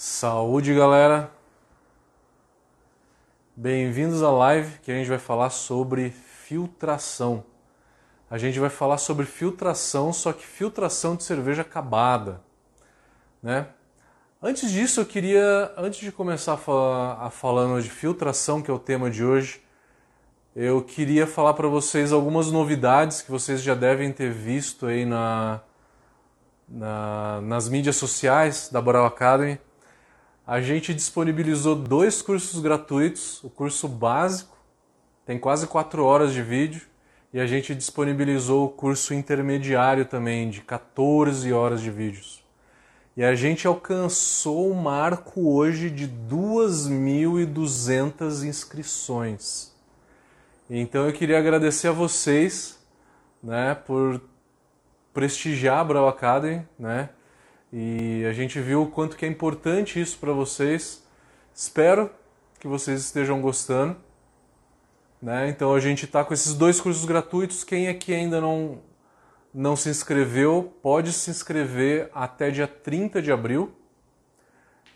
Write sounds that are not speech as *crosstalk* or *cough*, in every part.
Saúde, galera! Bem-vindos à live que a gente vai falar sobre filtração. A gente vai falar sobre filtração, só que filtração de cerveja acabada, né? Antes disso, eu queria, antes de começar a, a falando de filtração, que é o tema de hoje, eu queria falar para vocês algumas novidades que vocês já devem ter visto aí na, na, nas mídias sociais da Boral Academy a gente disponibilizou dois cursos gratuitos, o curso básico, tem quase quatro horas de vídeo, e a gente disponibilizou o curso intermediário também, de 14 horas de vídeos. E a gente alcançou o marco hoje de 2.200 inscrições. Então eu queria agradecer a vocês né, por prestigiar a Brau Academy, né, e a gente viu o quanto que é importante isso para vocês. Espero que vocês estejam gostando. Né? Então a gente está com esses dois cursos gratuitos. Quem aqui ainda não, não se inscreveu, pode se inscrever até dia 30 de abril.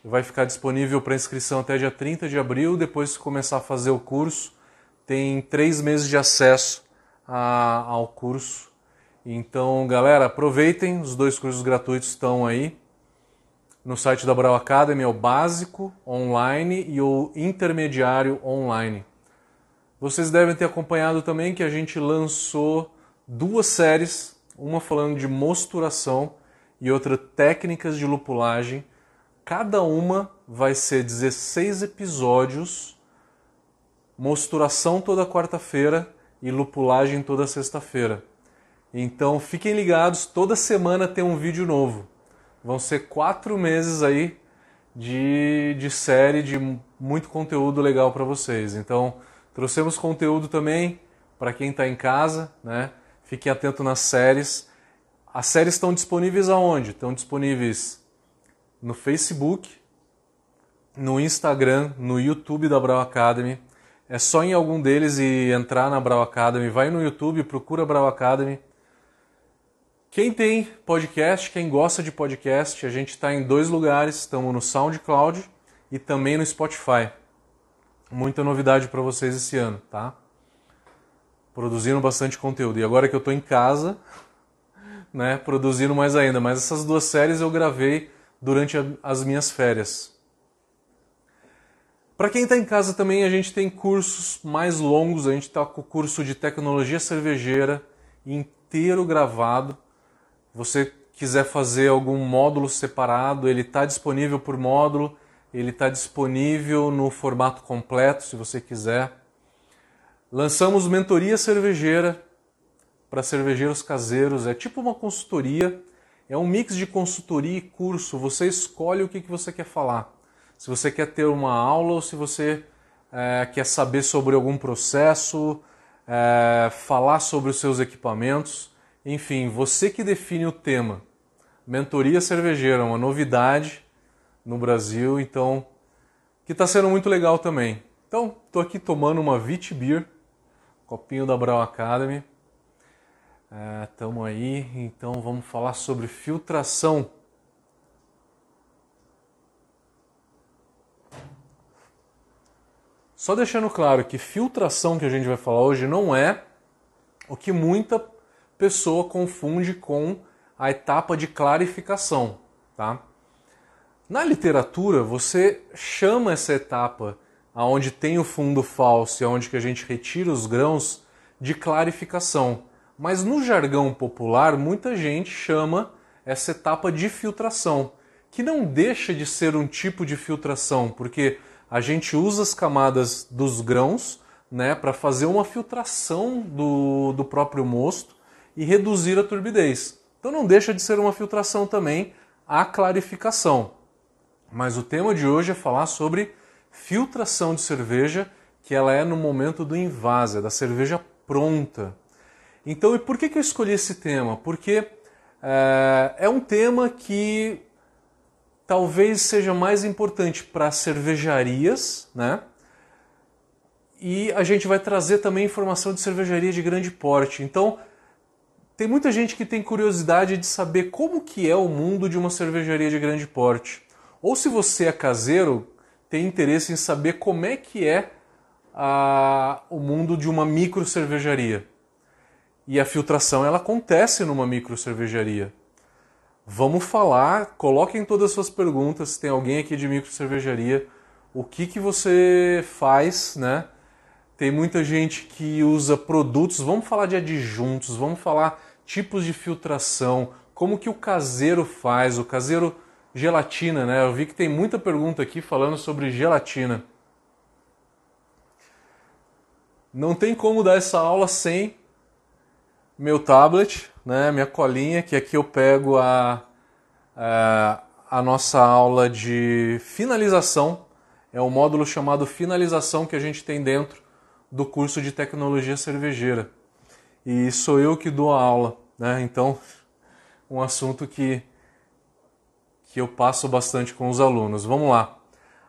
Vai ficar disponível para inscrição até dia 30 de abril. Depois que começar a fazer o curso, tem três meses de acesso a, ao curso então, galera, aproveitem, os dois cursos gratuitos estão aí no site da Brau Academy, é o básico online e o intermediário online. Vocês devem ter acompanhado também que a gente lançou duas séries, uma falando de mosturação e outra técnicas de lupulagem. Cada uma vai ser 16 episódios, mosturação toda quarta-feira e lupulagem toda sexta-feira. Então fiquem ligados, toda semana tem um vídeo novo. Vão ser quatro meses aí de, de série, de muito conteúdo legal para vocês. Então trouxemos conteúdo também para quem está em casa, né? Fiquem atentos nas séries. As séries estão disponíveis aonde? Estão disponíveis no Facebook, no Instagram, no YouTube da Brau Academy. É só em algum deles e entrar na Brau Academy. Vai no YouTube, procura Brau Academy quem tem podcast, quem gosta de podcast, a gente está em dois lugares, estamos no SoundCloud e também no Spotify. Muita novidade para vocês esse ano, tá? Produzindo bastante conteúdo. E agora que eu estou em casa, *laughs* né, produzindo mais ainda. Mas essas duas séries eu gravei durante as minhas férias. Para quem está em casa também, a gente tem cursos mais longos. A gente está com o curso de tecnologia cervejeira inteiro gravado você quiser fazer algum módulo separado, ele está disponível por módulo, ele está disponível no formato completo, se você quiser. Lançamos mentoria cervejeira para cervejeiros caseiros, é tipo uma consultoria, é um mix de consultoria e curso. Você escolhe o que, que você quer falar. Se você quer ter uma aula ou se você é, quer saber sobre algum processo, é, falar sobre os seus equipamentos. Enfim, você que define o tema. Mentoria cervejeira, uma novidade no Brasil, então que está sendo muito legal também. Então, estou aqui tomando uma Vit Beer, copinho da Brau Academy. Estamos é, aí, então vamos falar sobre filtração. Só deixando claro que filtração que a gente vai falar hoje não é o que muita pessoa confunde com a etapa de clarificação, tá? Na literatura, você chama essa etapa aonde tem o fundo falso e aonde que a gente retira os grãos de clarificação. Mas no jargão popular, muita gente chama essa etapa de filtração, que não deixa de ser um tipo de filtração, porque a gente usa as camadas dos grãos né, para fazer uma filtração do, do próprio mosto e reduzir a turbidez. Então não deixa de ser uma filtração também a clarificação. Mas o tema de hoje é falar sobre filtração de cerveja, que ela é no momento do invase, da cerveja pronta. Então, e por que, que eu escolhi esse tema? Porque é, é um tema que talvez seja mais importante para cervejarias, né? E a gente vai trazer também informação de cervejaria de grande porte. Então, tem muita gente que tem curiosidade de saber como que é o mundo de uma cervejaria de grande porte. Ou se você é caseiro, tem interesse em saber como é que é a, o mundo de uma micro cervejaria. E a filtração ela acontece numa micro cervejaria. Vamos falar, coloquem todas as suas perguntas, se tem alguém aqui de micro cervejaria, o que, que você faz, né? Tem muita gente que usa produtos, vamos falar de adjuntos, vamos falar tipos de filtração, como que o caseiro faz, o caseiro gelatina, né? Eu vi que tem muita pergunta aqui falando sobre gelatina. Não tem como dar essa aula sem meu tablet, né? Minha colinha, que aqui eu pego a, a, a nossa aula de finalização. É um módulo chamado finalização que a gente tem dentro do curso de tecnologia cervejeira. E sou eu que dou a aula, né? Então, um assunto que que eu passo bastante com os alunos. Vamos lá.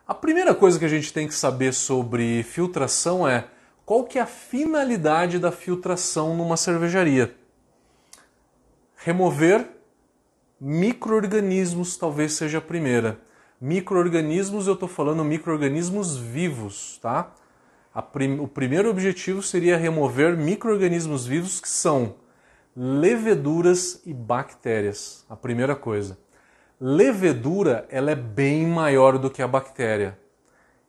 A primeira coisa que a gente tem que saber sobre filtração é qual que é a finalidade da filtração numa cervejaria. Remover microorganismos talvez seja a primeira. Microorganismos, eu estou falando microorganismos vivos, tá? Prim... o primeiro objetivo seria remover microorganismos vivos que são leveduras e bactérias. A primeira coisa. Levedura, ela é bem maior do que a bactéria.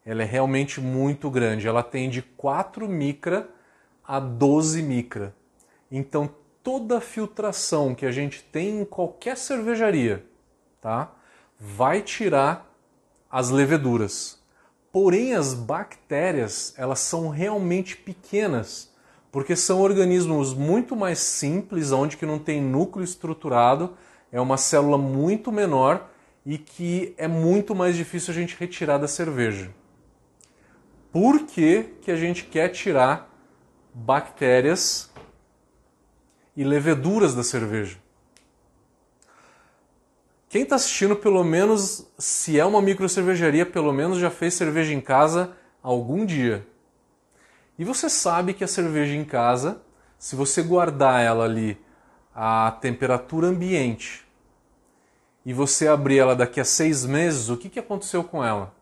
Ela é realmente muito grande. Ela tem de 4 micra a 12 micra. Então, toda filtração que a gente tem em qualquer cervejaria, tá? Vai tirar as leveduras. Porém, as bactérias, elas são realmente pequenas, porque são organismos muito mais simples, onde que não tem núcleo estruturado é uma célula muito menor e que é muito mais difícil a gente retirar da cerveja. Por que, que a gente quer tirar bactérias e leveduras da cerveja? Quem está assistindo, pelo menos, se é uma micro cervejaria, pelo menos já fez cerveja em casa algum dia. E você sabe que a cerveja em casa, se você guardar ela ali a temperatura ambiente e você abrir ela daqui a seis meses, o que, que aconteceu com ela?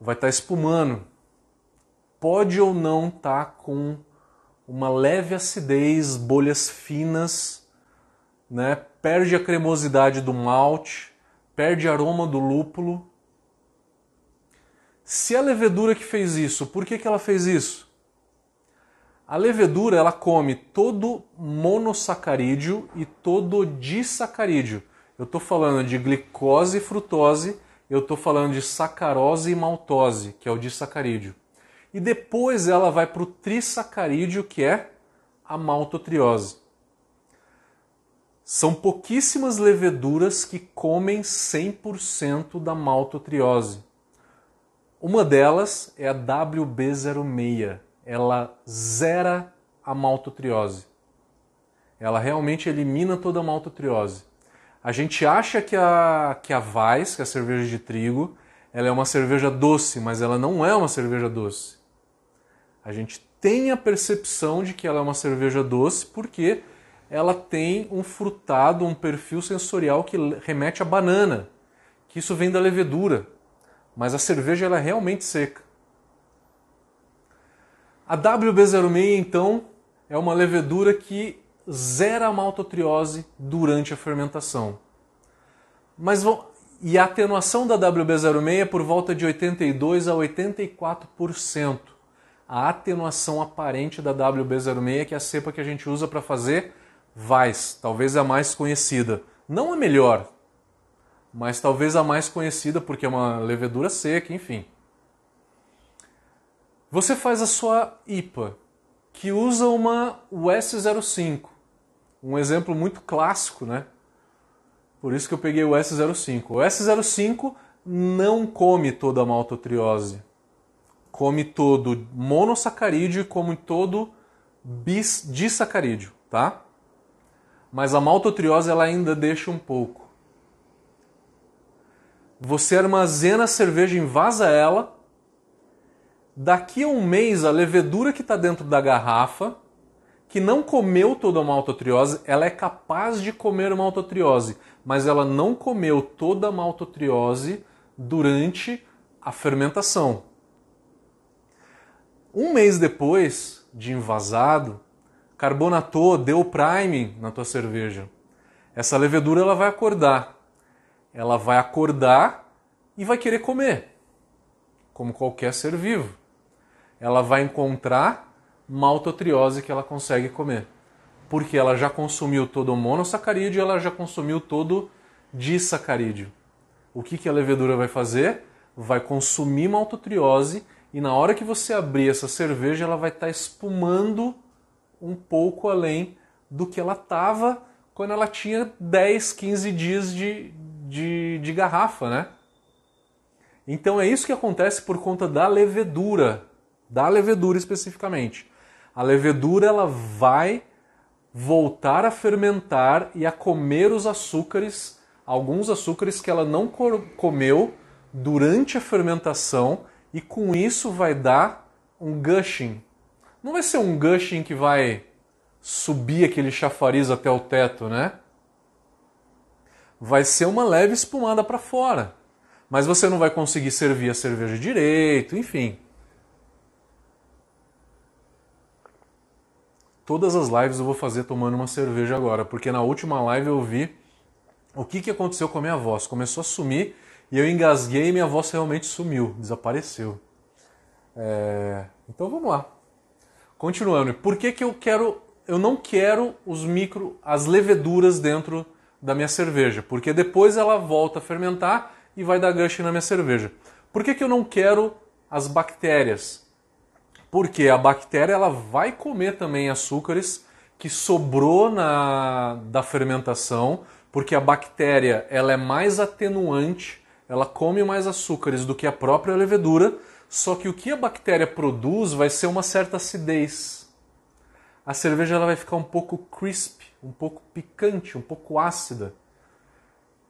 Vai estar tá espumando. Pode ou não estar tá com uma leve acidez, bolhas finas, né? perde a cremosidade do malte, perde aroma do lúpulo. Se a levedura que fez isso, por que, que ela fez isso? A levedura ela come todo monossacarídeo e todo disacarídeo. Eu estou falando de glicose e frutose, eu estou falando de sacarose e maltose, que é o disacarídeo. E depois ela vai para o trissacarídeo, que é a maltotriose. São pouquíssimas leveduras que comem 100% da maltotriose. Uma delas é a WB06 ela zera a maltotriose. Ela realmente elimina toda a maltotriose. A gente acha que a, que a Weiss, que é a cerveja de trigo, ela é uma cerveja doce, mas ela não é uma cerveja doce. A gente tem a percepção de que ela é uma cerveja doce porque ela tem um frutado, um perfil sensorial que remete à banana, que isso vem da levedura. Mas a cerveja ela é realmente seca. A WB06, então, é uma levedura que zera a maltotriose durante a fermentação. Mas e a atenuação da WB06 é por volta de 82 a 84%. A atenuação aparente da WB06, que é a cepa que a gente usa para fazer Weiss, talvez a mais conhecida. Não a melhor, mas talvez a mais conhecida porque é uma levedura seca, enfim. Você faz a sua IPA, que usa uma US05. Um exemplo muito clássico, né? Por isso que eu peguei o S05. O S05 não come toda a maltotriose. Come todo monossacarídeo e come todo bis disacarídeo, tá? Mas a maltotriose ela ainda deixa um pouco. Você armazena a cerveja, invasa ela Daqui a um mês, a levedura que está dentro da garrafa que não comeu toda a maltotriose, ela é capaz de comer maltotriose, mas ela não comeu toda a maltotriose durante a fermentação. Um mês depois de envasado, carbonatou, deu prime na tua cerveja. Essa levedura ela vai acordar. Ela vai acordar e vai querer comer, como qualquer ser vivo. Ela vai encontrar maltotriose que ela consegue comer, porque ela já consumiu todo o monossacarídeo, ela já consumiu todo disacarídeo. O que, que a levedura vai fazer? Vai consumir maltotriose e na hora que você abrir essa cerveja, ela vai estar tá espumando um pouco além do que ela estava quando ela tinha 10, 15 dias de, de, de garrafa, né? Então é isso que acontece por conta da levedura, da levedura especificamente. A levedura ela vai voltar a fermentar e a comer os açúcares, alguns açúcares que ela não comeu durante a fermentação e com isso vai dar um gushing. Não vai ser um gushing que vai subir aquele chafariz até o teto, né? Vai ser uma leve espumada para fora. Mas você não vai conseguir servir a cerveja direito, enfim. Todas as lives eu vou fazer tomando uma cerveja agora, porque na última live eu vi o que, que aconteceu com a minha voz. Começou a sumir e eu engasguei e minha voz realmente sumiu, desapareceu. É... Então vamos lá. Continuando, por que, que eu quero eu não quero os micro, as leveduras dentro da minha cerveja, porque depois ela volta a fermentar e vai dar gush na minha cerveja. Por que, que eu não quero as bactérias? Porque a bactéria ela vai comer também açúcares que sobrou na da fermentação, porque a bactéria ela é mais atenuante, ela come mais açúcares do que a própria levedura, só que o que a bactéria produz vai ser uma certa acidez a cerveja ela vai ficar um pouco crisp, um pouco picante, um pouco ácida.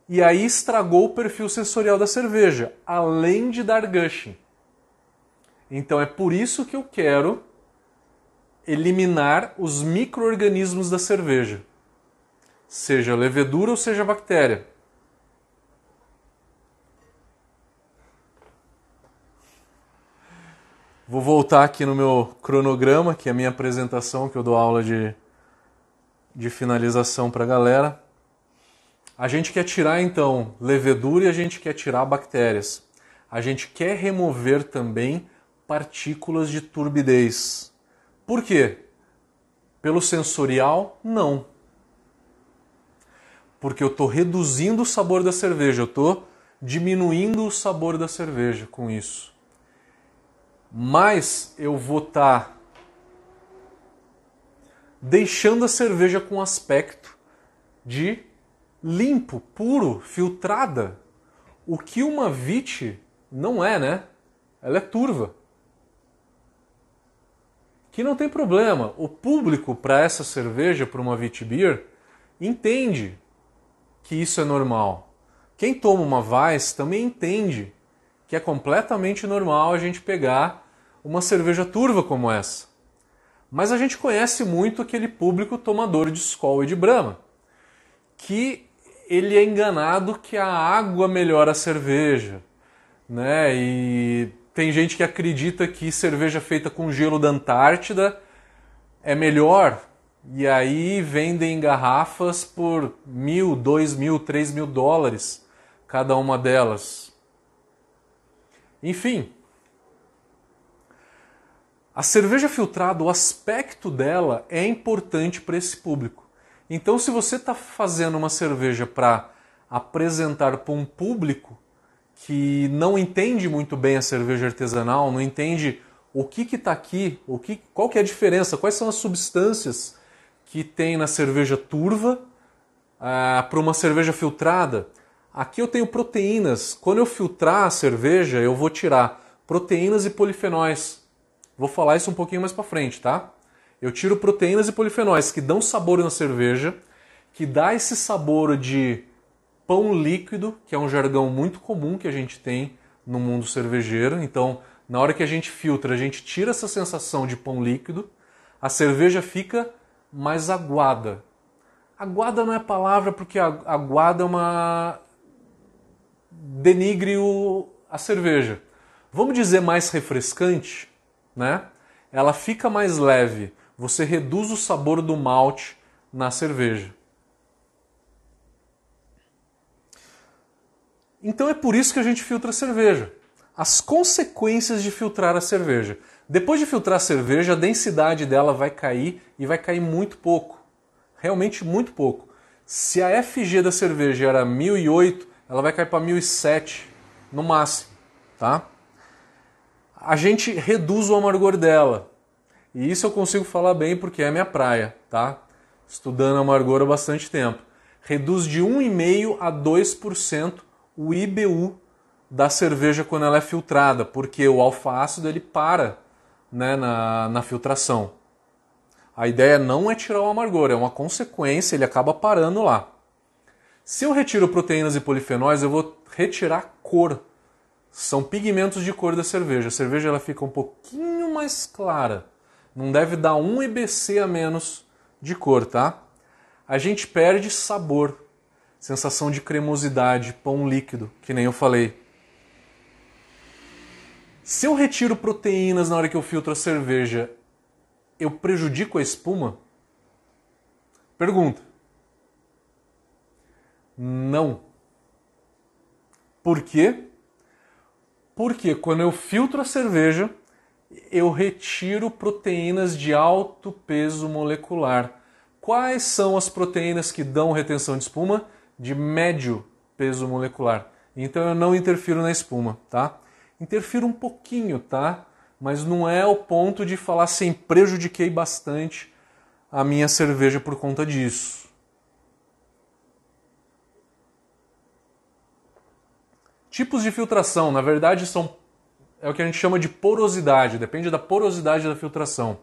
E aí estragou o perfil sensorial da cerveja, além de dar gushing. Então é por isso que eu quero eliminar os micro-organismos da cerveja, seja levedura ou seja bactéria. Vou voltar aqui no meu cronograma, que é a minha apresentação, que eu dou aula de, de finalização para a galera. A gente quer tirar então levedura e a gente quer tirar bactérias. A gente quer remover também partículas de turbidez. Por quê? Pelo sensorial? Não. Porque eu estou reduzindo o sabor da cerveja, eu estou diminuindo o sabor da cerveja com isso mais eu vou estar tá deixando a cerveja com aspecto de limpo, puro, filtrada. O que uma vite não é, né? Ela é turva. Que não tem problema. O público para essa cerveja, para uma Vit Beer, entende que isso é normal. Quem toma uma Weiss também entende que é completamente normal a gente pegar uma cerveja turva como essa. Mas a gente conhece muito aquele público tomador de Skol e de Brahma, que ele é enganado que a água melhora a cerveja, né? E tem gente que acredita que cerveja feita com gelo da Antártida é melhor, e aí vendem garrafas por mil, dois mil, três mil dólares cada uma delas. Enfim, a cerveja filtrada, o aspecto dela é importante para esse público. Então, se você está fazendo uma cerveja para apresentar para um público que não entende muito bem a cerveja artesanal, não entende o que está aqui, o que, qual que é a diferença, quais são as substâncias que tem na cerveja turva ah, para uma cerveja filtrada. Aqui eu tenho proteínas. Quando eu filtrar a cerveja, eu vou tirar proteínas e polifenóis. Vou falar isso um pouquinho mais para frente, tá? Eu tiro proteínas e polifenóis que dão sabor na cerveja, que dá esse sabor de pão líquido, que é um jargão muito comum que a gente tem no mundo cervejeiro. Então, na hora que a gente filtra, a gente tira essa sensação de pão líquido, a cerveja fica mais aguada. Aguada não é palavra porque aguada é uma denigre o... a cerveja. Vamos dizer mais refrescante, né? Ela fica mais leve. Você reduz o sabor do malte na cerveja. Então é por isso que a gente filtra a cerveja. As consequências de filtrar a cerveja. Depois de filtrar a cerveja, a densidade dela vai cair e vai cair muito pouco. Realmente muito pouco. Se a FG da cerveja era 1008, ela vai cair para 1007 no máximo, tá? A gente reduz o amargor dela. E isso eu consigo falar bem porque é minha praia, tá? Estudando amargor há bastante tempo. Reduz de 1,5 a 2% o IBU da cerveja quando ela é filtrada, porque o alfa-ácido ele para né, na, na filtração. A ideia não é tirar o amargor, é uma consequência, ele acaba parando lá. Se eu retiro proteínas e polifenóis, eu vou retirar cor. São pigmentos de cor da cerveja. A cerveja ela fica um pouquinho mais clara. Não deve dar um IBC a menos de cor, tá? A gente perde sabor, sensação de cremosidade, pão líquido, que nem eu falei. Se eu retiro proteínas na hora que eu filtro a cerveja, eu prejudico a espuma? Pergunta. Não. Por quê? Porque quando eu filtro a cerveja, eu retiro proteínas de alto peso molecular. Quais são as proteínas que dão retenção de espuma? De médio peso molecular. Então eu não interfiro na espuma, tá? interfiro um pouquinho, tá? Mas não é o ponto de falar assim, prejudiquei bastante a minha cerveja por conta disso. Tipos de filtração, na verdade, são é o que a gente chama de porosidade, depende da porosidade da filtração.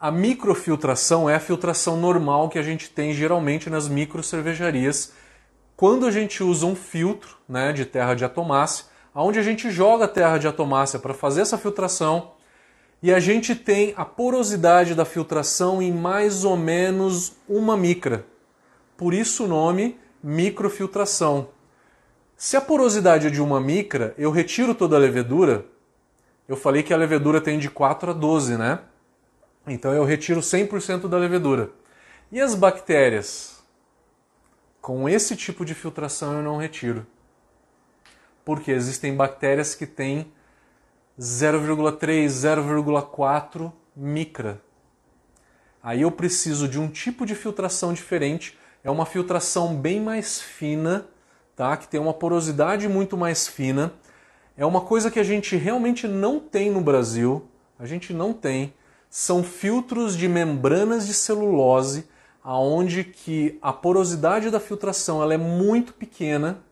A microfiltração é a filtração normal que a gente tem geralmente nas micro cervejarias, quando a gente usa um filtro né, de terra de atomácia onde a gente joga a terra de atomácia para fazer essa filtração e a gente tem a porosidade da filtração em mais ou menos uma micra. Por isso o nome microfiltração. Se a porosidade é de uma micra, eu retiro toda a levedura. Eu falei que a levedura tem de 4 a 12, né? Então eu retiro 100% da levedura. E as bactérias? Com esse tipo de filtração eu não retiro porque existem bactérias que têm 0,3, 0,4 micra. Aí eu preciso de um tipo de filtração diferente, é uma filtração bem mais fina, tá? que tem uma porosidade muito mais fina. É uma coisa que a gente realmente não tem no Brasil, a gente não tem. São filtros de membranas de celulose, aonde que a porosidade da filtração ela é muito pequena,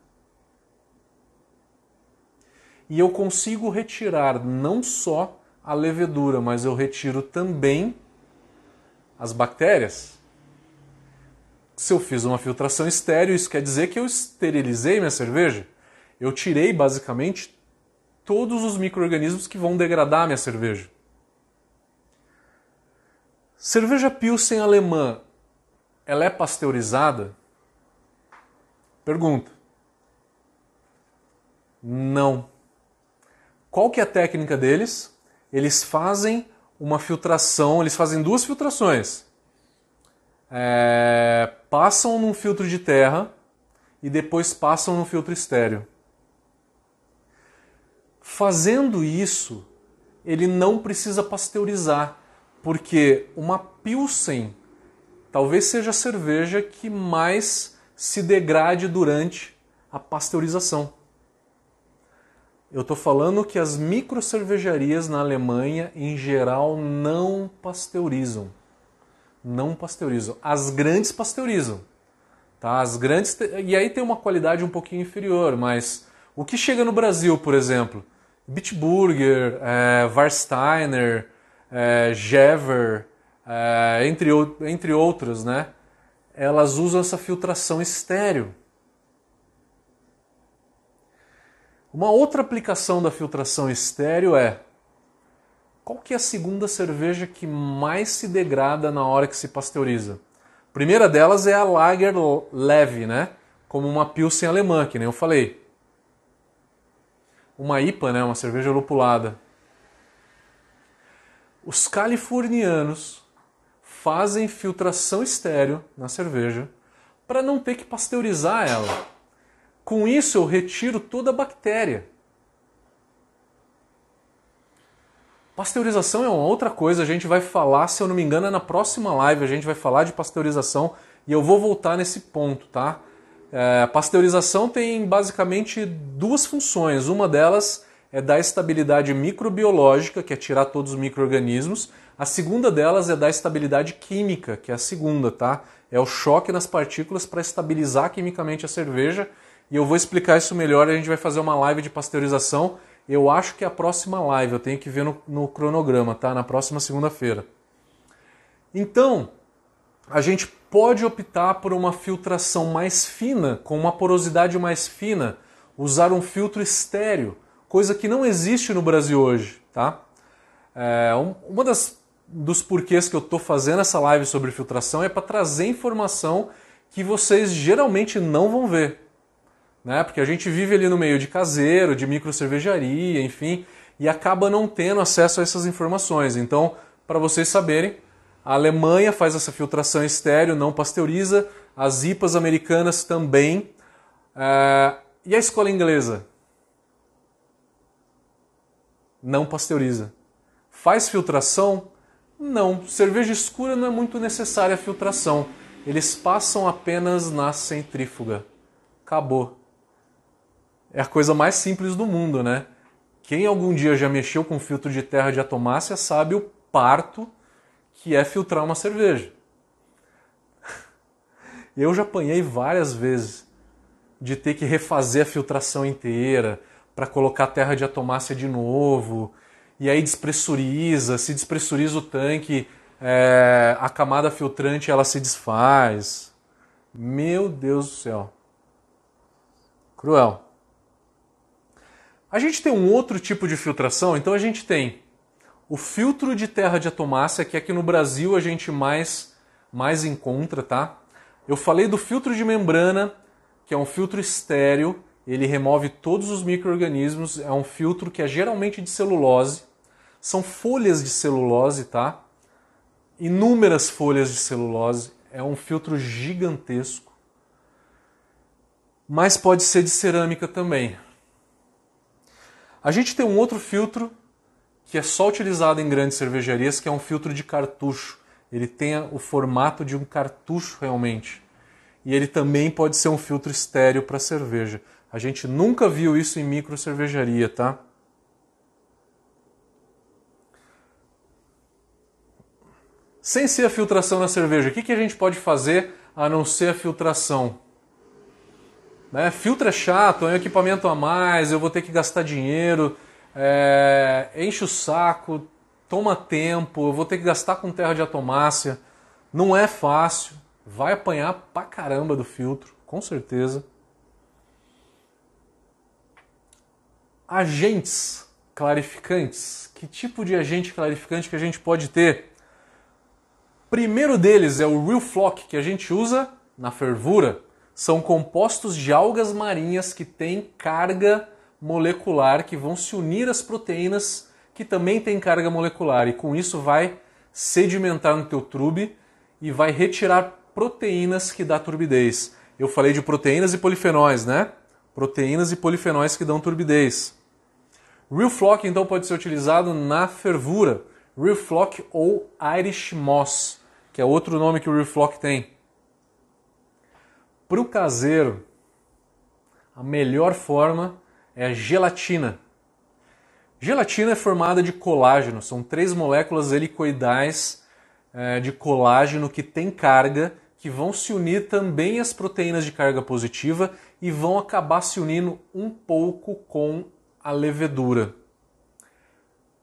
e eu consigo retirar não só a levedura, mas eu retiro também as bactérias. Se eu fiz uma filtração estéreo, isso quer dizer que eu esterilizei minha cerveja. Eu tirei basicamente todos os micro-organismos que vão degradar minha cerveja. Cerveja Pilsen alemã, ela é pasteurizada? Pergunta. Não. Qual que é a técnica deles? Eles fazem uma filtração, eles fazem duas filtrações. É, passam num filtro de terra e depois passam no filtro estéreo. Fazendo isso, ele não precisa pasteurizar, porque uma Pilsen talvez seja a cerveja que mais se degrade durante a pasteurização. Eu estou falando que as microcervejarias na Alemanha, em geral, não pasteurizam. Não pasteurizam. As grandes pasteurizam. Tá? As grandes. E aí tem uma qualidade um pouquinho inferior, mas o que chega no Brasil, por exemplo? Bitburger, é, Warsteiner, é, Jever, é, entre, entre outras, né? Elas usam essa filtração estéreo. Uma outra aplicação da filtração estéreo é Qual que é a segunda cerveja que mais se degrada na hora que se pasteuriza? A primeira delas é a Lager Leve, né? Como uma Pilsen alemã, que nem eu falei. Uma IPA, né? Uma cerveja lupulada. Os californianos fazem filtração estéreo na cerveja para não ter que pasteurizar ela. Com isso eu retiro toda a bactéria. Pasteurização é uma outra coisa, a gente vai falar, se eu não me engano, é na próxima live a gente vai falar de pasteurização e eu vou voltar nesse ponto, tá? É, pasteurização tem basicamente duas funções. Uma delas é dar estabilidade microbiológica, que é tirar todos os micro-organismos. A segunda delas é dar estabilidade química, que é a segunda, tá? É o choque nas partículas para estabilizar quimicamente a cerveja. E eu vou explicar isso melhor, a gente vai fazer uma live de pasteurização eu acho que é a próxima live, eu tenho que ver no, no cronograma, tá? Na próxima segunda-feira. Então, a gente pode optar por uma filtração mais fina, com uma porosidade mais fina, usar um filtro estéreo, coisa que não existe no Brasil hoje, tá? É, uma das dos porquês que eu estou fazendo essa live sobre filtração é para trazer informação que vocês geralmente não vão ver né? Porque a gente vive ali no meio de caseiro, de micro cervejaria, enfim, e acaba não tendo acesso a essas informações. Então, para vocês saberem, a Alemanha faz essa filtração estéreo, não pasteuriza, as IPAs americanas também. É... E a escola inglesa? Não pasteuriza. Faz filtração? Não. Cerveja escura não é muito necessária a filtração. Eles passam apenas na centrífuga. Acabou é a coisa mais simples do mundo, né? Quem algum dia já mexeu com filtro de terra de atomácia sabe o parto que é filtrar uma cerveja. *laughs* Eu já apanhei várias vezes de ter que refazer a filtração inteira para colocar terra de atomácia de novo, e aí despressuriza, se despressuriza o tanque, é, a camada filtrante ela se desfaz. Meu Deus do céu. Cruel. A gente tem um outro tipo de filtração, então a gente tem o filtro de terra de atomácia, que aqui no Brasil a gente mais, mais encontra, tá? Eu falei do filtro de membrana, que é um filtro estéreo, ele remove todos os micro-organismos, é um filtro que é geralmente de celulose, são folhas de celulose, tá? Inúmeras folhas de celulose, é um filtro gigantesco. Mas pode ser de cerâmica também. A gente tem um outro filtro que é só utilizado em grandes cervejarias, que é um filtro de cartucho. Ele tem o formato de um cartucho realmente. E ele também pode ser um filtro estéreo para cerveja. A gente nunca viu isso em micro cervejaria, tá? Sem ser a filtração na cerveja, o que, que a gente pode fazer a não ser a filtração? Né? Filtro é chato, é um equipamento a mais, eu vou ter que gastar dinheiro, é, enche o saco, toma tempo, eu vou ter que gastar com terra de atomácia. Não é fácil, vai apanhar pra caramba do filtro, com certeza. Agentes clarificantes. Que tipo de agente clarificante que a gente pode ter? Primeiro deles é o Real Flock, que a gente usa na fervura são compostos de algas marinhas que têm carga molecular, que vão se unir às proteínas que também têm carga molecular. E com isso vai sedimentar no teu trube e vai retirar proteínas que dá turbidez. Eu falei de proteínas e polifenóis, né? Proteínas e polifenóis que dão turbidez. Real Flock então pode ser utilizado na fervura. Real Flock ou Irish Moss, que é outro nome que o Real Flock tem. Para o caseiro, a melhor forma é a gelatina. Gelatina é formada de colágeno, são três moléculas helicoidais é, de colágeno que têm carga, que vão se unir também às proteínas de carga positiva e vão acabar se unindo um pouco com a levedura.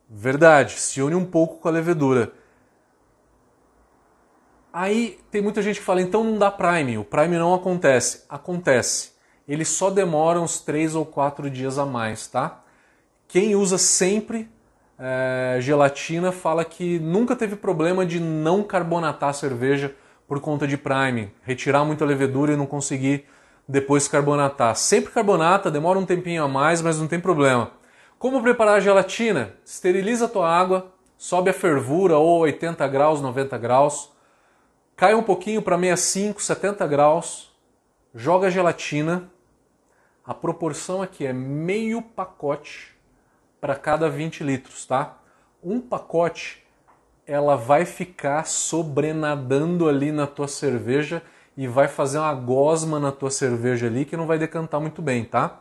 Verdade, se une um pouco com a levedura. Aí tem muita gente que fala, então não dá Prime, o Prime não acontece. Acontece. Ele só demora uns 3 ou 4 dias a mais, tá? Quem usa sempre é, gelatina fala que nunca teve problema de não carbonatar a cerveja por conta de priming, retirar muita levedura e não conseguir depois carbonatar. Sempre carbonata, demora um tempinho a mais, mas não tem problema. Como preparar a gelatina? Esteriliza a tua água, sobe a fervura ou 80 graus, 90 graus, cai um pouquinho para 65, 70 graus, joga gelatina. A proporção aqui é meio pacote para cada 20 litros, tá? Um pacote ela vai ficar sobrenadando ali na tua cerveja e vai fazer uma gosma na tua cerveja ali que não vai decantar muito bem, tá?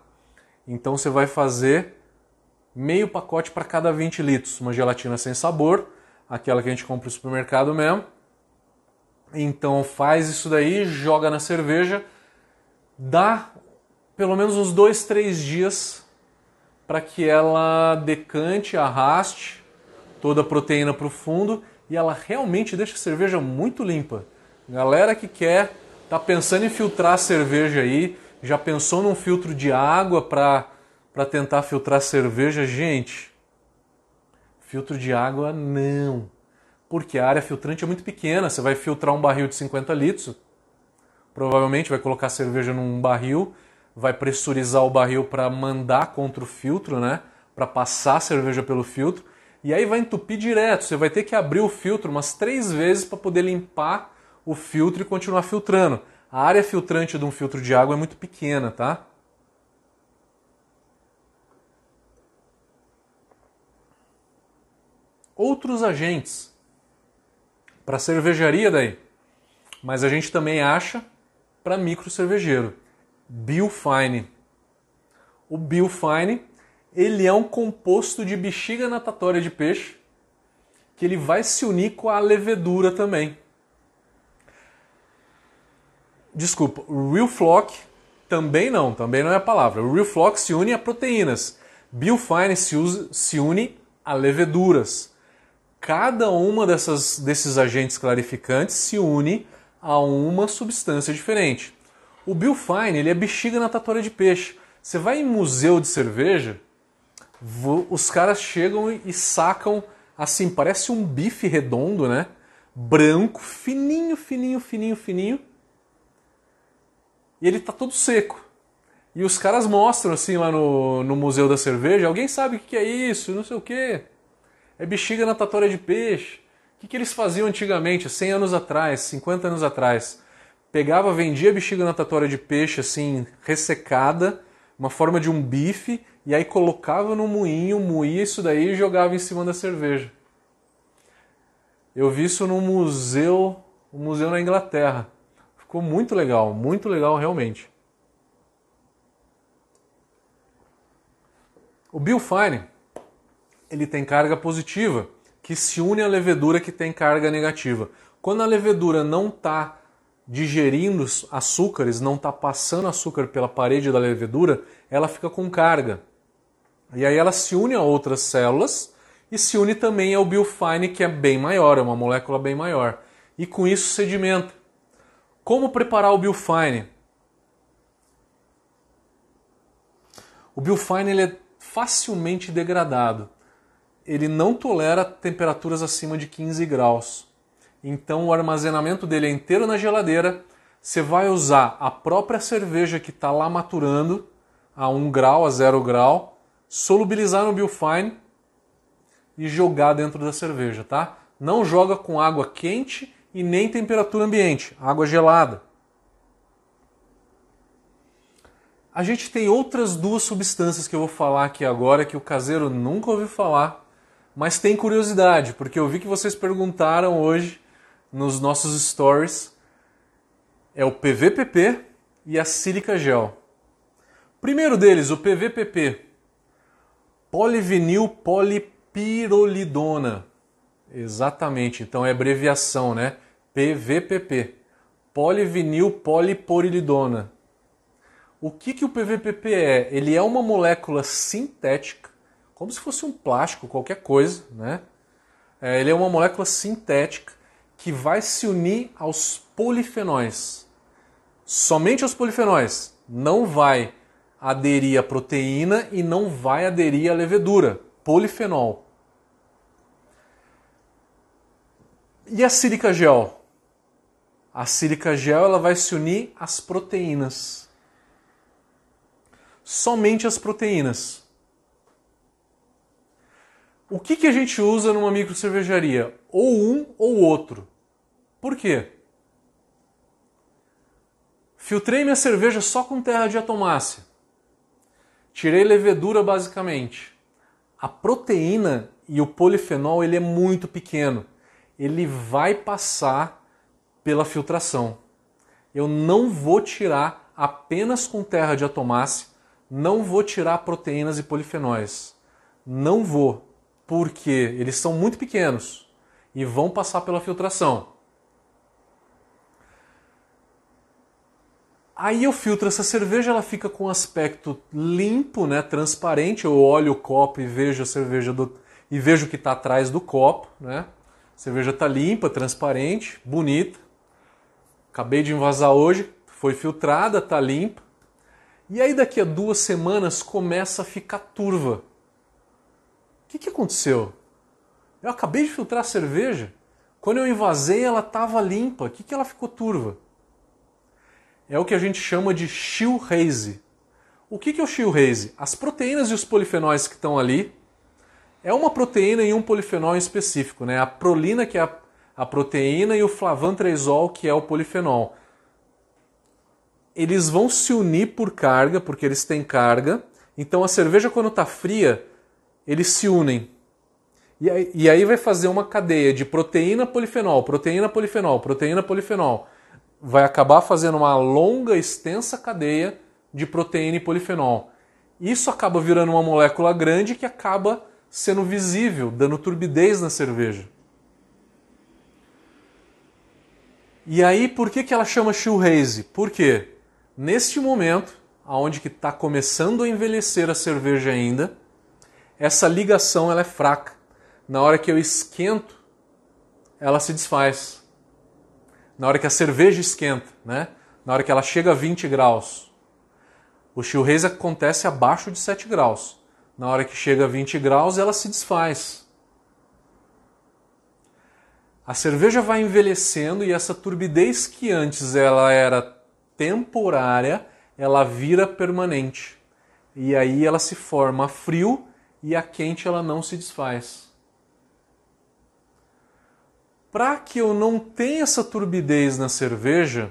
Então você vai fazer meio pacote para cada 20 litros, uma gelatina sem sabor, aquela que a gente compra no supermercado mesmo. Então faz isso daí, joga na cerveja, dá pelo menos uns dois, três dias para que ela decante, arraste toda a proteína para o fundo e ela realmente deixa a cerveja muito limpa. Galera que quer, tá pensando em filtrar a cerveja aí, já pensou num filtro de água para tentar filtrar cerveja, gente, filtro de água não. Porque a área filtrante é muito pequena, você vai filtrar um barril de 50 litros, provavelmente vai colocar a cerveja num barril, vai pressurizar o barril para mandar contra o filtro, né? Para passar a cerveja pelo filtro. E aí vai entupir direto. Você vai ter que abrir o filtro umas três vezes para poder limpar o filtro e continuar filtrando. A área filtrante de um filtro de água é muito pequena, tá? outros agentes para cervejaria daí, mas a gente também acha para micro cervejeiro. Biofine. O Biofine, ele é um composto de bexiga natatória de peixe que ele vai se unir com a levedura também. Desculpa, Real Flock também não, também não é a palavra. O Real Flock se une a proteínas. Biofine se, se une a leveduras cada uma dessas, desses agentes clarificantes se une a uma substância diferente. O Biofine ele é bexiga natatória de peixe. Você vai em museu de cerveja, os caras chegam e sacam assim, parece um bife redondo, né? Branco, fininho, fininho, fininho, fininho. E ele tá todo seco. E os caras mostram assim lá no, no Museu da Cerveja, alguém sabe o que é isso, não sei o quê é bexiga natatória de peixe. O que, que eles faziam antigamente, 100 anos atrás, 50 anos atrás? Pegava, vendia bexiga natatória de peixe assim, ressecada, uma forma de um bife, e aí colocava no moinho, moía isso daí e jogava em cima da cerveja. Eu vi isso no museu, um museu na Inglaterra. Ficou muito legal, muito legal realmente. O Bill Fine ele tem carga positiva, que se une à levedura que tem carga negativa. Quando a levedura não está digerindo açúcares, não está passando açúcar pela parede da levedura, ela fica com carga. E aí ela se une a outras células e se une também ao biofine, que é bem maior, é uma molécula bem maior. E com isso sedimenta. Como preparar o biofine? O biofine ele é facilmente degradado ele não tolera temperaturas acima de 15 graus. Então o armazenamento dele é inteiro na geladeira. Você vai usar a própria cerveja que está lá maturando a 1 grau, a 0 grau, solubilizar no Biofine e jogar dentro da cerveja, tá? Não joga com água quente e nem temperatura ambiente, água gelada. A gente tem outras duas substâncias que eu vou falar aqui agora que o caseiro nunca ouviu falar mas tem curiosidade, porque eu vi que vocês perguntaram hoje nos nossos stories. É o PVPP e a sílica gel. Primeiro deles, o PVPP. Polivinil polipirolidona. Exatamente, então é abreviação, né? PVPP. Polivinil poliporilidona. O que, que o PVPP é? Ele é uma molécula sintética como se fosse um plástico, qualquer coisa, né? É, ele é uma molécula sintética que vai se unir aos polifenóis. Somente aos polifenóis. Não vai aderir à proteína e não vai aderir à levedura. Polifenol. E a sílica gel? A sílica gel ela vai se unir às proteínas. Somente às proteínas. O que, que a gente usa numa micro cervejaria? Ou um ou outro. Por quê? Filtrei minha cerveja só com terra de atomácia. Tirei levedura basicamente. A proteína e o polifenol ele é muito pequeno. Ele vai passar pela filtração. Eu não vou tirar apenas com terra de atomácia, não vou tirar proteínas e polifenóis. Não vou porque eles são muito pequenos e vão passar pela filtração. Aí eu filtro essa cerveja, ela fica com um aspecto limpo, né, transparente. Eu olho o copo e vejo a cerveja do, e vejo o que está atrás do copo, né? A cerveja está limpa, transparente, bonita. Acabei de envasar hoje, foi filtrada, está limpa. E aí daqui a duas semanas começa a ficar turva que, que aconteceu? Eu acabei de filtrar a cerveja. Quando eu invasei, ela estava limpa. O que, que ela ficou turva? É o que a gente chama de shield haze. O que, que é o shield haze? As proteínas e os polifenóis que estão ali é uma proteína e um polifenol em específico, né? A prolina, que é a, a proteína, e o flavantresol, que é o polifenol. Eles vão se unir por carga, porque eles têm carga. Então a cerveja, quando está fria, eles se unem. E aí, e aí vai fazer uma cadeia de proteína polifenol, proteína polifenol, proteína polifenol. Vai acabar fazendo uma longa, extensa cadeia de proteína e polifenol. Isso acaba virando uma molécula grande que acaba sendo visível, dando turbidez na cerveja. E aí, por que, que ela chama shoehaze? Por quê? Neste momento, aonde que está começando a envelhecer a cerveja ainda, essa ligação ela é fraca. Na hora que eu esquento, ela se desfaz. Na hora que a cerveja esquenta, né? na hora que ela chega a 20 graus. O churrasco acontece abaixo de 7 graus. Na hora que chega a 20 graus, ela se desfaz. A cerveja vai envelhecendo e essa turbidez que antes ela era temporária, ela vira permanente. E aí ela se forma frio e a quente ela não se desfaz. Para que eu não tenha essa turbidez na cerveja,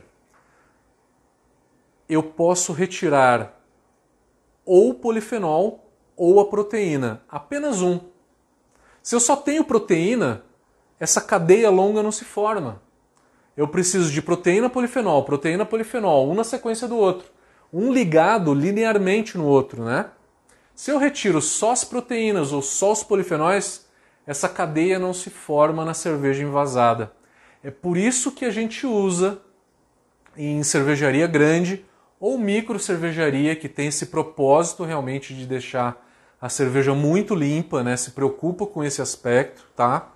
eu posso retirar ou o polifenol ou a proteína, apenas um. Se eu só tenho proteína, essa cadeia longa não se forma. Eu preciso de proteína polifenol, proteína polifenol, um na sequência do outro, um ligado linearmente no outro, né? Se eu retiro só as proteínas ou só os polifenóis, essa cadeia não se forma na cerveja envasada. É por isso que a gente usa em cervejaria grande ou micro cervejaria que tem esse propósito realmente de deixar a cerveja muito limpa, né? Se preocupa com esse aspecto, tá?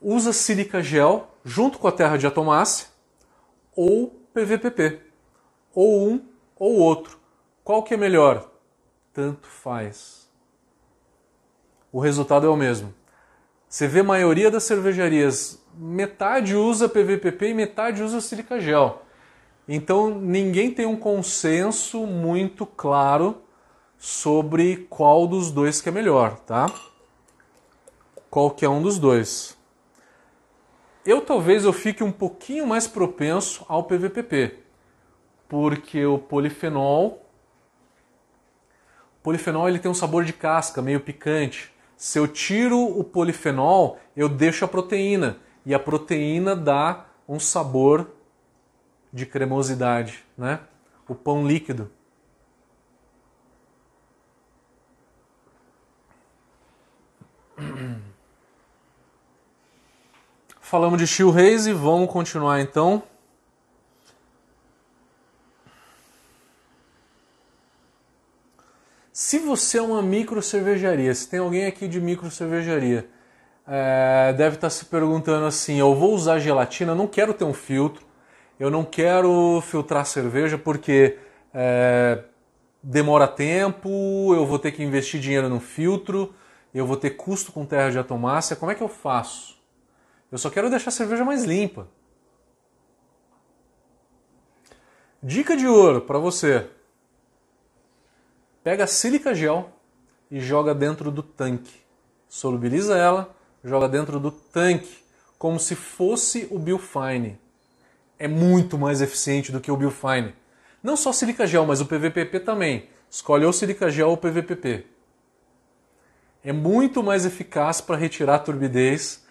Usa sílica gel junto com a terra de atomácia ou PVPP, ou um ou outro. Qual que é melhor? Tanto faz. O resultado é o mesmo. Você vê a maioria das cervejarias, metade usa PVPP e metade usa silica gel. Então ninguém tem um consenso muito claro sobre qual dos dois que é melhor, tá? Qualquer um dos dois. Eu talvez eu fique um pouquinho mais propenso ao PVPP, porque o polifenol polifenol ele tem um sabor de casca, meio picante. Se eu tiro o polifenol, eu deixo a proteína e a proteína dá um sabor de cremosidade, né? O pão líquido. Falamos de Chill Haze, vamos continuar então. Se você é uma micro cervejaria, se tem alguém aqui de micro cervejaria, é, deve estar se perguntando assim: eu vou usar gelatina, eu não quero ter um filtro, eu não quero filtrar cerveja porque é, demora tempo, eu vou ter que investir dinheiro no filtro, eu vou ter custo com terra de atomácia, como é que eu faço? Eu só quero deixar a cerveja mais limpa. Dica de ouro para você. Pega sílica gel e joga dentro do tanque. Solubiliza ela, joga dentro do tanque, como se fosse o Biofine. É muito mais eficiente do que o Biofine. Não só sílica gel, mas o PVPP também. Escolhe ou sílica gel ou PVPP. É muito mais eficaz para retirar a turbidez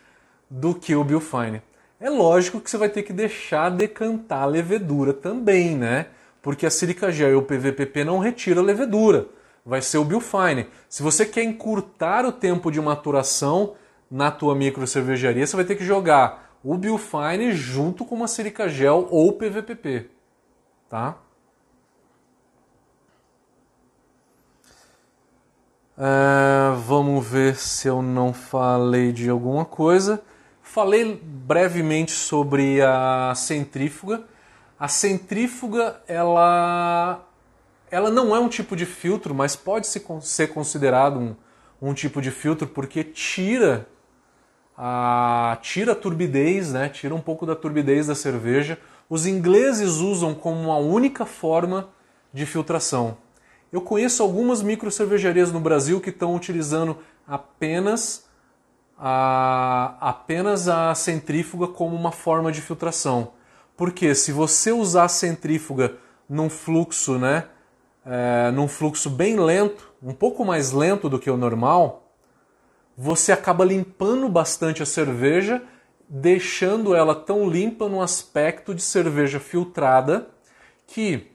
do que o Biofine. É lógico que você vai ter que deixar decantar a levedura também, né? Porque a sílica gel e o PVPP não retira a levedura. Vai ser o Biofine. Se você quer encurtar o tempo de maturação na tua micro cervejaria, você vai ter que jogar o Biofine junto com uma sílica gel ou PVPP, tá? Uh, vamos ver se eu não falei de alguma coisa. Falei brevemente sobre a centrífuga. A centrífuga, ela, ela não é um tipo de filtro, mas pode ser considerado um, um tipo de filtro porque tira a, tira a turbidez, né? tira um pouco da turbidez da cerveja. Os ingleses usam como uma única forma de filtração. Eu conheço algumas micro cervejarias no Brasil que estão utilizando apenas a, apenas a centrífuga como uma forma de filtração. Porque se você usar a centrífuga num fluxo, né, é, num fluxo bem lento, um pouco mais lento do que o normal, você acaba limpando bastante a cerveja, deixando ela tão limpa no aspecto de cerveja filtrada que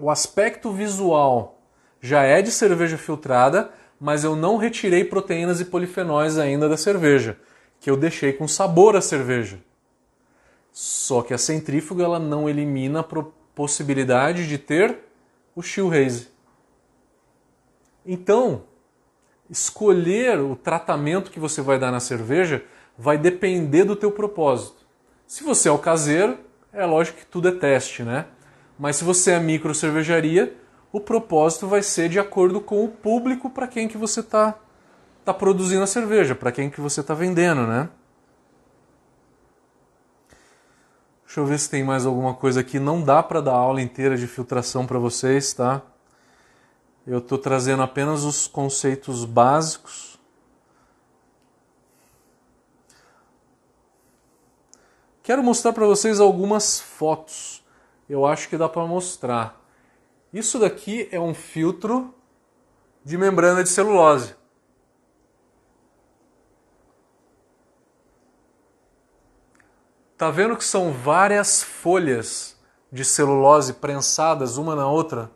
o aspecto visual já é de cerveja filtrada, mas eu não retirei proteínas e polifenóis ainda da cerveja, que eu deixei com sabor à cerveja. Só que a centrífuga ela não elimina a possibilidade de ter o chill haze. Então, escolher o tratamento que você vai dar na cerveja vai depender do teu propósito. Se você é o caseiro, é lógico que tudo é teste, né? Mas se você é micro cervejaria, o propósito vai ser de acordo com o público para quem que você está tá produzindo a cerveja, para quem que você está vendendo, né? Deixa eu ver se tem mais alguma coisa aqui. Não dá para dar aula inteira de filtração para vocês, tá? Eu estou trazendo apenas os conceitos básicos. Quero mostrar para vocês algumas fotos. Eu acho que dá para mostrar. Isso daqui é um filtro de membrana de celulose. Tá vendo que são várias folhas de celulose prensadas uma na outra?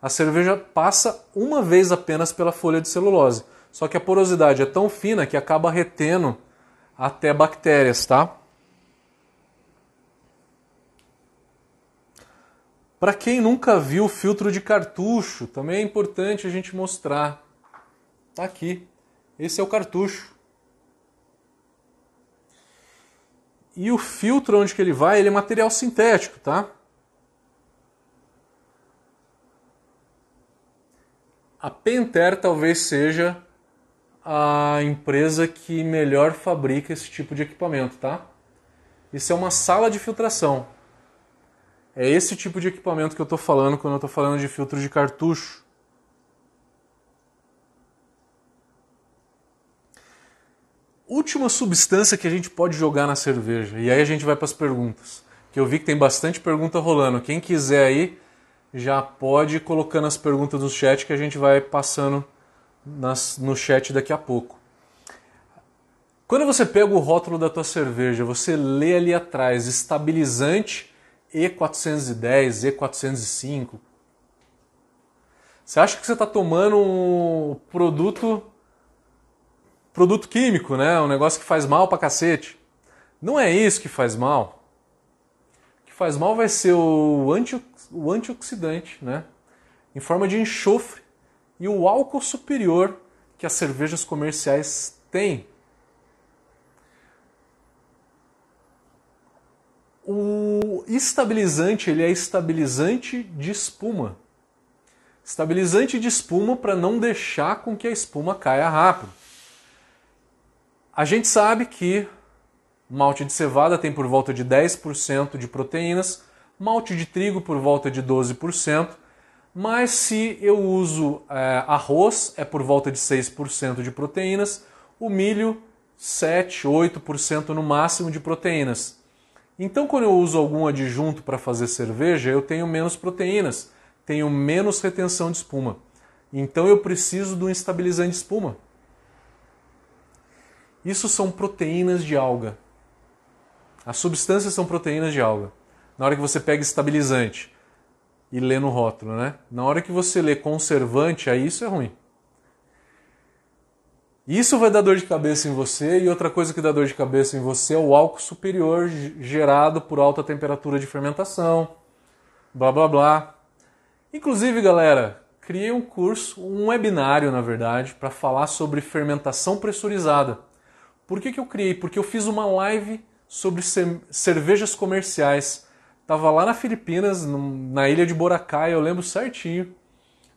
A cerveja passa uma vez apenas pela folha de celulose. Só que a porosidade é tão fina que acaba retendo até bactérias, tá? Para quem nunca viu o filtro de cartucho, também é importante a gente mostrar. Tá aqui. Esse é o cartucho. E o filtro onde que ele vai, ele é material sintético, tá? A Penter talvez seja a empresa que melhor fabrica esse tipo de equipamento, tá? Isso é uma sala de filtração. É esse tipo de equipamento que eu estou falando quando eu estou falando de filtro de cartucho. Última substância que a gente pode jogar na cerveja. E aí a gente vai para as perguntas. Que eu vi que tem bastante pergunta rolando. Quem quiser aí já pode ir colocando as perguntas no chat que a gente vai passando nas, no chat daqui a pouco. Quando você pega o rótulo da tua cerveja, você lê ali atrás estabilizante e410, E405. Você acha que você está tomando um produto produto químico, né? Um negócio que faz mal pra cacete. Não é isso que faz mal. O que faz mal vai ser o, anti, o antioxidante, né? Em forma de enxofre e o álcool superior que as cervejas comerciais têm. O estabilizante ele é estabilizante de espuma. Estabilizante de espuma para não deixar com que a espuma caia rápido. A gente sabe que malte de cevada tem por volta de 10% de proteínas, malte de trigo por volta de 12%, mas se eu uso é, arroz é por volta de 6% de proteínas, o milho 7, 8% no máximo de proteínas. Então, quando eu uso algum adjunto para fazer cerveja, eu tenho menos proteínas, tenho menos retenção de espuma. Então, eu preciso de um estabilizante de espuma. Isso são proteínas de alga. As substâncias são proteínas de alga. Na hora que você pega estabilizante e lê no rótulo, né? Na hora que você lê conservante, aí isso é ruim. Isso vai dar dor de cabeça em você e outra coisa que dá dor de cabeça em você é o álcool superior gerado por alta temperatura de fermentação, blá blá blá. Inclusive, galera, criei um curso, um webinário, na verdade, para falar sobre fermentação pressurizada. Por que, que eu criei? Porque eu fiz uma live sobre cervejas comerciais. Tava lá na Filipinas, na ilha de Boracay, eu lembro certinho.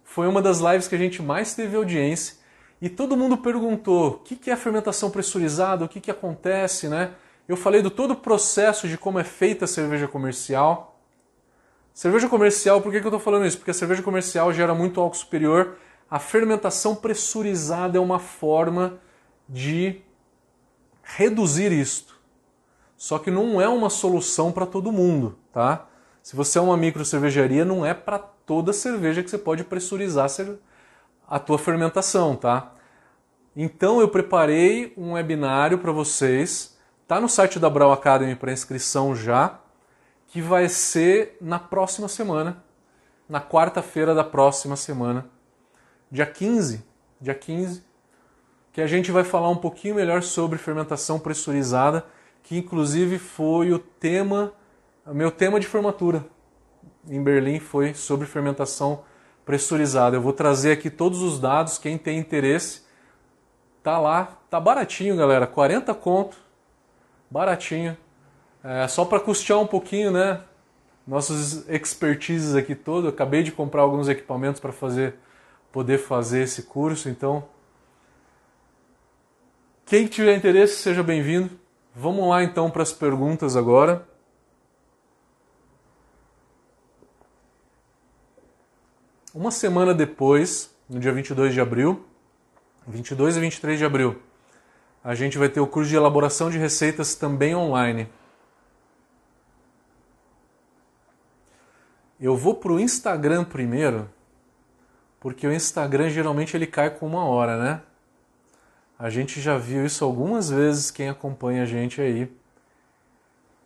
Foi uma das lives que a gente mais teve audiência e todo mundo perguntou o que, que é a fermentação pressurizada, o que, que acontece, né? Eu falei do todo o processo de como é feita a cerveja comercial. Cerveja comercial, por que, que eu estou falando isso? Porque a cerveja comercial gera muito álcool superior. A fermentação pressurizada é uma forma de reduzir isto. Só que não é uma solução para todo mundo, tá? Se você é uma micro cervejaria, não é para toda cerveja que você pode pressurizar a tua fermentação, tá? Então eu preparei um webinário para vocês, tá no site da Brau Academy para inscrição já, que vai ser na próxima semana, na quarta-feira da próxima semana, dia 15, dia 15, que a gente vai falar um pouquinho melhor sobre fermentação pressurizada, que inclusive foi o tema, meu tema de formatura em Berlim foi sobre fermentação pressurizada. Eu vou trazer aqui todos os dados, quem tem interesse, tá lá, tá baratinho, galera, 40 conto, baratinho. É, só para custear um pouquinho, né? Nossos expertises aqui todo. Acabei de comprar alguns equipamentos para fazer, poder fazer esse curso, então quem tiver interesse, seja bem-vindo. Vamos lá então para as perguntas agora. Uma semana depois, no dia 22 de abril, 22 e 23 de abril, a gente vai ter o curso de elaboração de receitas também online. Eu vou para o Instagram primeiro, porque o Instagram geralmente ele cai com uma hora, né? A gente já viu isso algumas vezes, quem acompanha a gente aí. *laughs*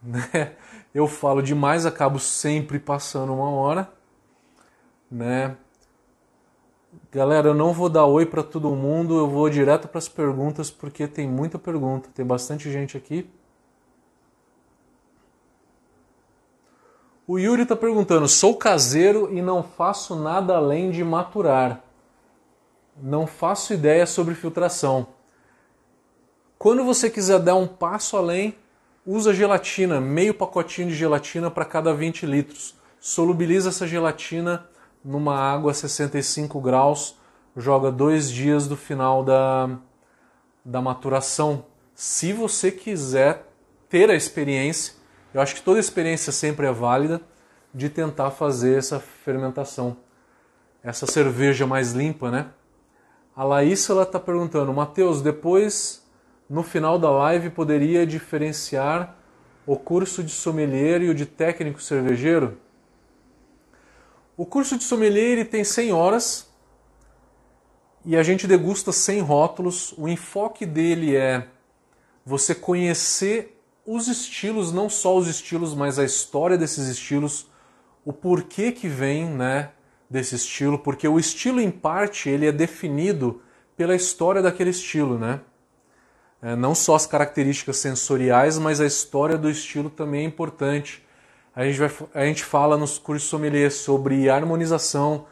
Né? Eu falo demais, acabo sempre passando uma hora né? Galera, eu não vou dar oi para todo mundo, eu vou direto para as perguntas porque tem muita pergunta, tem bastante gente aqui. O Yuri está perguntando: sou caseiro e não faço nada além de maturar. Não faço ideia sobre filtração. Quando você quiser dar um passo além, usa gelatina, meio pacotinho de gelatina para cada 20 litros. Solubiliza essa gelatina numa água a 65 graus, joga dois dias do final da, da maturação. Se você quiser ter a experiência, eu acho que toda experiência sempre é válida, de tentar fazer essa fermentação, essa cerveja mais limpa, né? A Laísa ela está perguntando, Matheus, depois no final da live poderia diferenciar o curso de sommelier e o de técnico cervejeiro? O curso de sommelier ele tem 100 horas e a gente degusta 100 rótulos. O enfoque dele é você conhecer os estilos, não só os estilos, mas a história desses estilos, o porquê que vem, né, desse estilo, porque o estilo em parte ele é definido pela história daquele estilo, né? É, não só as características sensoriais, mas a história do estilo também é importante. A gente, vai, a gente fala nos cursos sommelier sobre harmonização,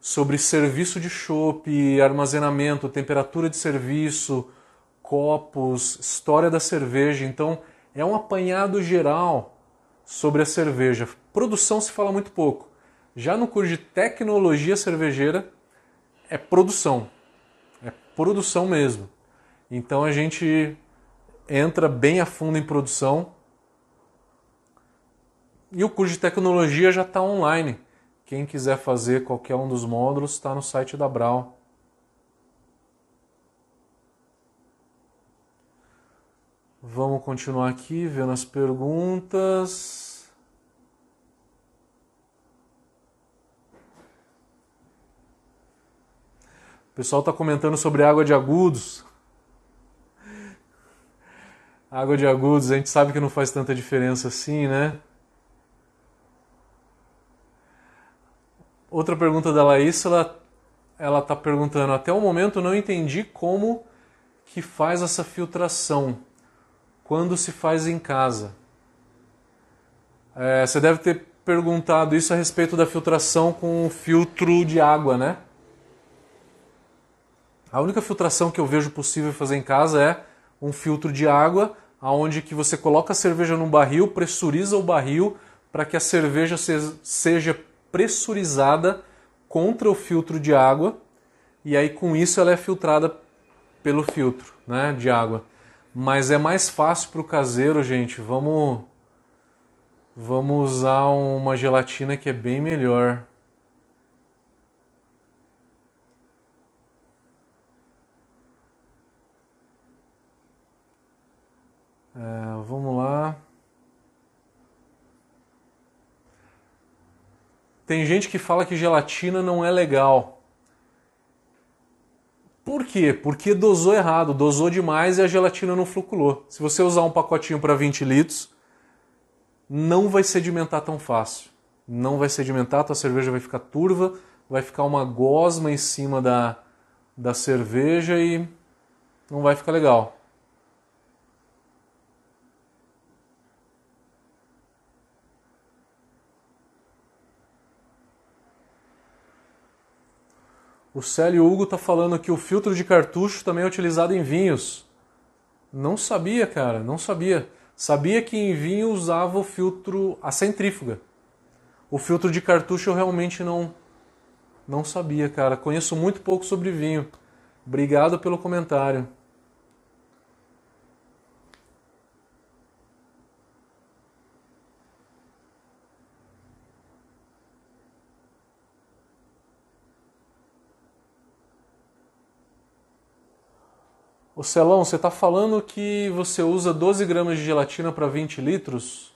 sobre serviço de chopp, armazenamento, temperatura de serviço, copos, história da cerveja. Então, é um apanhado geral sobre a cerveja. Produção se fala muito pouco. Já no curso de tecnologia cervejeira, é produção. É produção mesmo. Então a gente entra bem a fundo em produção. E o curso de tecnologia já está online. Quem quiser fazer qualquer um dos módulos está no site da Brau. Vamos continuar aqui vendo as perguntas. O pessoal está comentando sobre água de agudos. Água de agudos, a gente sabe que não faz tanta diferença assim, né? Outra pergunta da Laís, ela ela está perguntando: até o momento não entendi como que faz essa filtração quando se faz em casa. É, você deve ter perguntado isso a respeito da filtração com filtro de água, né? A única filtração que eu vejo possível fazer em casa é um filtro de água, aonde que você coloca a cerveja num barril, pressuriza o barril para que a cerveja seja pressurizada contra o filtro de água e aí com isso ela é filtrada pelo filtro né, de água. Mas é mais fácil para o caseiro, gente. Vamos, vamos usar uma gelatina que é bem melhor. É, vamos lá. Tem gente que fala que gelatina não é legal. Por quê? Porque dosou errado, dosou demais e a gelatina não fluculou. Se você usar um pacotinho para 20 litros, não vai sedimentar tão fácil. Não vai sedimentar, tua cerveja vai ficar turva, vai ficar uma gosma em cima da, da cerveja e não vai ficar legal. O Célio Hugo está falando que o filtro de cartucho também é utilizado em vinhos. Não sabia, cara, não sabia. Sabia que em vinho usava o filtro a centrífuga. O filtro de cartucho eu realmente não não sabia, cara. Conheço muito pouco sobre vinho. Obrigado pelo comentário. O Celão, você está falando que você usa 12 gramas de gelatina para 20 litros?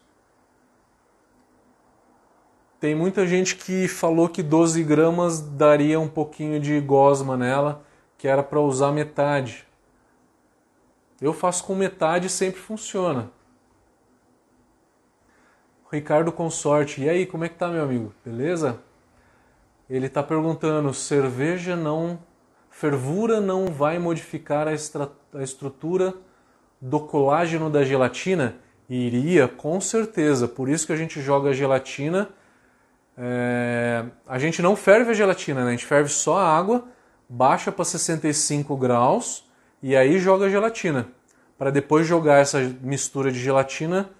Tem muita gente que falou que 12 gramas daria um pouquinho de gosma nela, que era para usar metade. Eu faço com metade e sempre funciona. Ricardo Consorte, e aí, como é que tá, meu amigo? Beleza? Ele está perguntando: cerveja não fervura não vai modificar a, a estrutura do colágeno da gelatina? Iria, com certeza. Por isso que a gente joga a gelatina. É... A gente não ferve a gelatina, né? a gente ferve só a água, baixa para 65 graus e aí joga a gelatina. Para depois jogar essa mistura de gelatina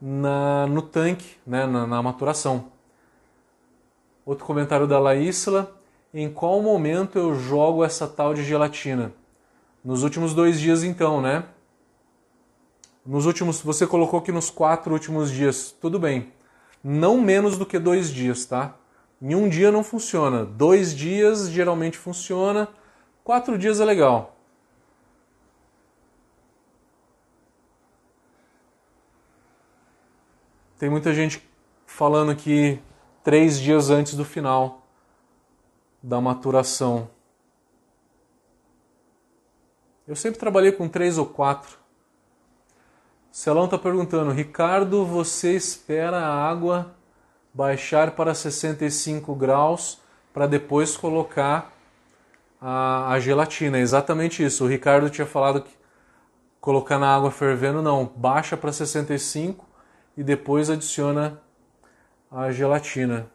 na, no tanque, né? na, na maturação. Outro comentário da Laísla em qual momento eu jogo essa tal de gelatina? Nos últimos dois dias, então, né? Nos últimos, você colocou que nos quatro últimos dias, tudo bem. Não menos do que dois dias, tá? Em um dia não funciona. Dois dias geralmente funciona. Quatro dias é legal. Tem muita gente falando que três dias antes do final da maturação. Eu sempre trabalhei com três ou quatro. Celão está perguntando, Ricardo, você espera a água baixar para 65 graus para depois colocar a, a, gelatina. É exatamente isso. O Ricardo tinha falado que colocar na água fervendo, não. Baixa para 65 e depois adiciona a gelatina.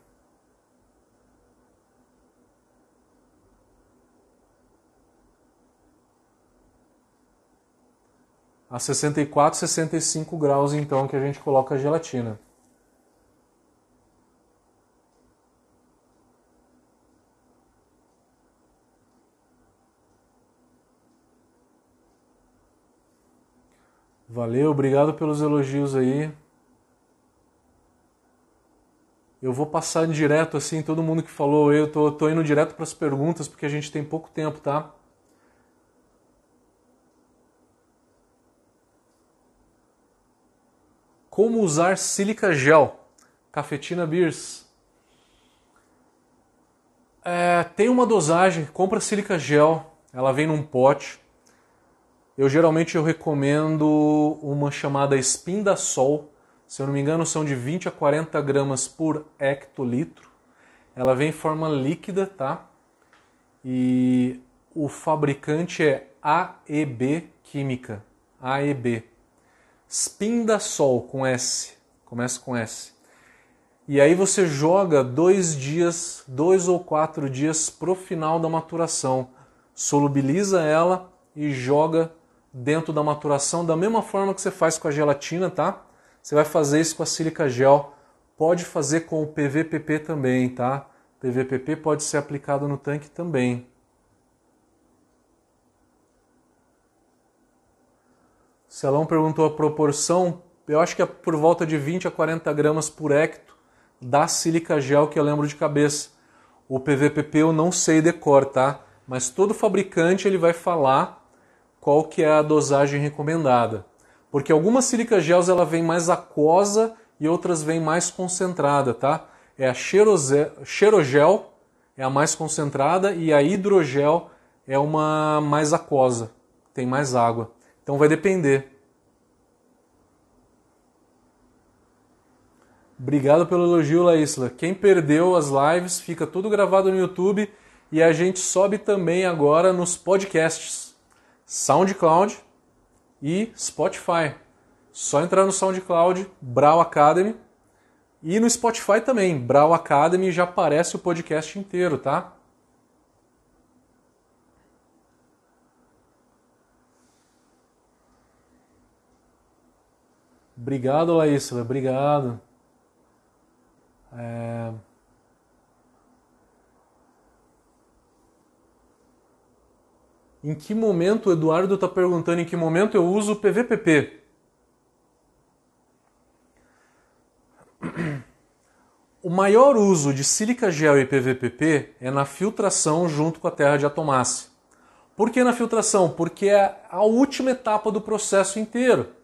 A 64, 65 graus então que a gente coloca a gelatina. Valeu, obrigado pelos elogios aí. Eu vou passar direto assim, todo mundo que falou, eu tô, tô indo direto para as perguntas porque a gente tem pouco tempo, tá? Como usar sílica gel? Cafetina Beers. É, tem uma dosagem, compra sílica gel, ela vem num pote. Eu geralmente eu recomendo uma chamada Espindasol se eu não me engano, são de 20 a 40 gramas por hectolitro. Ela vem em forma líquida, tá? E o fabricante é AEB Química. AEB. Spindasol com S. Começa com S. E aí você joga dois dias, dois ou quatro dias pro final da maturação. Solubiliza ela e joga dentro da maturação da mesma forma que você faz com a gelatina, tá? Você vai fazer isso com a sílica gel. Pode fazer com o PVPP também, tá? PVPP pode ser aplicado no tanque também. Celão perguntou a proporção. Eu acho que é por volta de 20 a 40 gramas por hecto da sílica gel que eu lembro de cabeça. O PVPP eu não sei decor, tá? Mas todo fabricante ele vai falar qual que é a dosagem recomendada porque algumas sílica gels ela vem mais aquosa e outras vem mais concentrada, tá? É a xerogel é a mais concentrada e a hidrogel é uma mais aquosa, tem mais água. Então vai depender. Obrigado pelo elogio, Laísla. Quem perdeu as lives, fica tudo gravado no YouTube e a gente sobe também agora nos podcasts. SoundCloud, e Spotify. Só entrar no SoundCloud, Brau Academy. E no Spotify também, Brau Academy, já aparece o podcast inteiro, tá? Obrigado, Laísla, obrigado. É... Em que momento, o Eduardo está perguntando, em que momento eu uso o PVPP? O maior uso de sílica gel e PVPP é na filtração junto com a terra de atomácia. Por que na filtração? Porque é a última etapa do processo inteiro.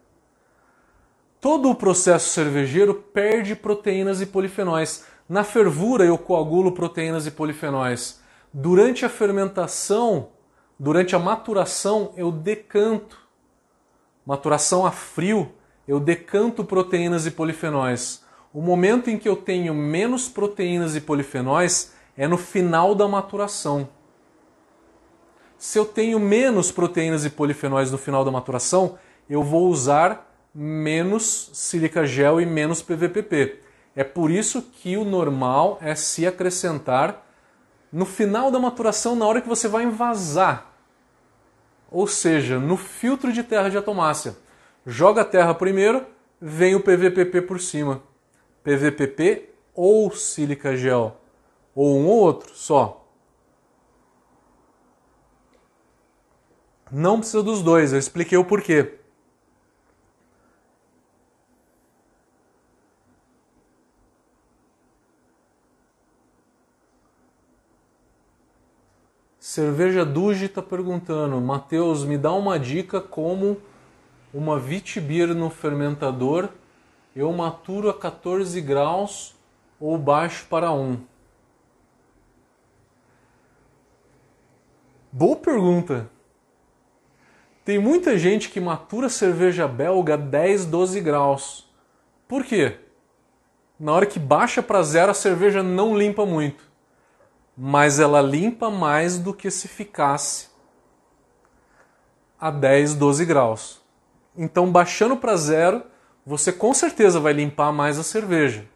Todo o processo cervejeiro perde proteínas e polifenóis. Na fervura eu coagulo proteínas e polifenóis. Durante a fermentação Durante a maturação, eu decanto. Maturação a frio, eu decanto proteínas e polifenóis. O momento em que eu tenho menos proteínas e polifenóis é no final da maturação. Se eu tenho menos proteínas e polifenóis no final da maturação, eu vou usar menos sílica gel e menos PVPP. É por isso que o normal é se acrescentar no final da maturação, na hora que você vai envasar. Ou seja, no filtro de terra de atomácia. Joga a terra primeiro, vem o PVPP por cima. PVPP ou sílica gel. Ou um ou outro só. Não precisa dos dois, eu expliquei o porquê. Cerveja Duge está perguntando, Matheus, me dá uma dica como uma Vitibir no fermentador eu maturo a 14 graus ou baixo para 1? Boa pergunta. Tem muita gente que matura cerveja belga a 10, 12 graus. Por quê? Na hora que baixa para zero a cerveja não limpa muito mas ela limpa mais do que se ficasse a 10, 12 graus. Então, baixando para zero, você com certeza vai limpar mais a cerveja,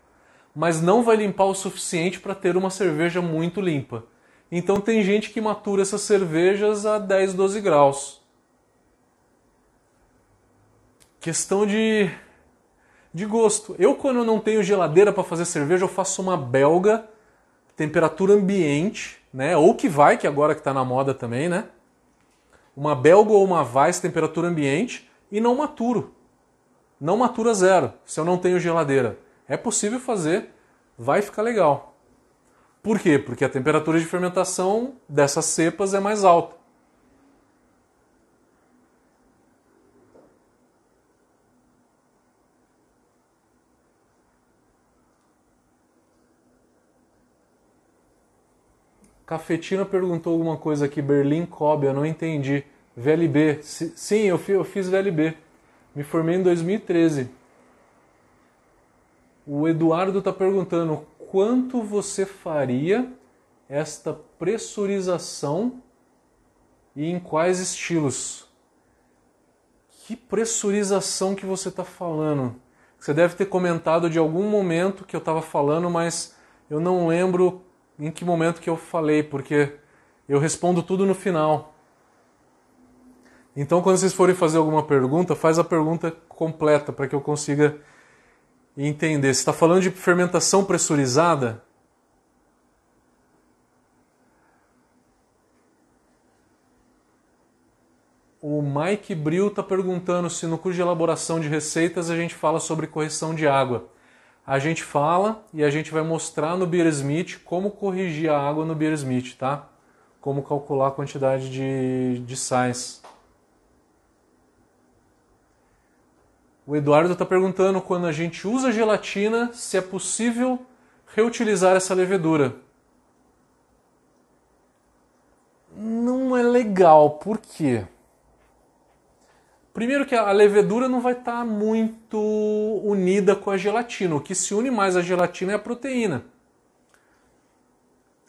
mas não vai limpar o suficiente para ter uma cerveja muito limpa. Então, tem gente que matura essas cervejas a 10, 12 graus. Questão de, de gosto. Eu, quando não tenho geladeira para fazer cerveja, eu faço uma belga temperatura ambiente, né? Ou que vai, que agora que está na moda também, né? Uma belga ou uma Weiss temperatura ambiente e não maturo. não matura zero se eu não tenho geladeira. É possível fazer, vai ficar legal. Por quê? Porque a temperatura de fermentação dessas cepas é mais alta. Cafetina perguntou alguma coisa aqui, Berlim Kobe, eu não entendi. VLB, sim, eu fiz VLB. Me formei em 2013. O Eduardo está perguntando quanto você faria esta pressurização e em quais estilos? Que pressurização que você está falando? Você deve ter comentado de algum momento que eu estava falando, mas eu não lembro em que momento que eu falei, porque eu respondo tudo no final. Então, quando vocês forem fazer alguma pergunta, faz a pergunta completa para que eu consiga entender. Você está falando de fermentação pressurizada? O Mike Bril está perguntando se no curso de elaboração de receitas a gente fala sobre correção de água. A gente fala e a gente vai mostrar no Beer Smith como corrigir a água no Beer Smith, tá? Como calcular a quantidade de, de sais. O Eduardo está perguntando quando a gente usa gelatina, se é possível reutilizar essa levedura. Não é legal, por quê? Primeiro que a levedura não vai estar tá muito unida com a gelatina. O que se une mais à gelatina é a proteína.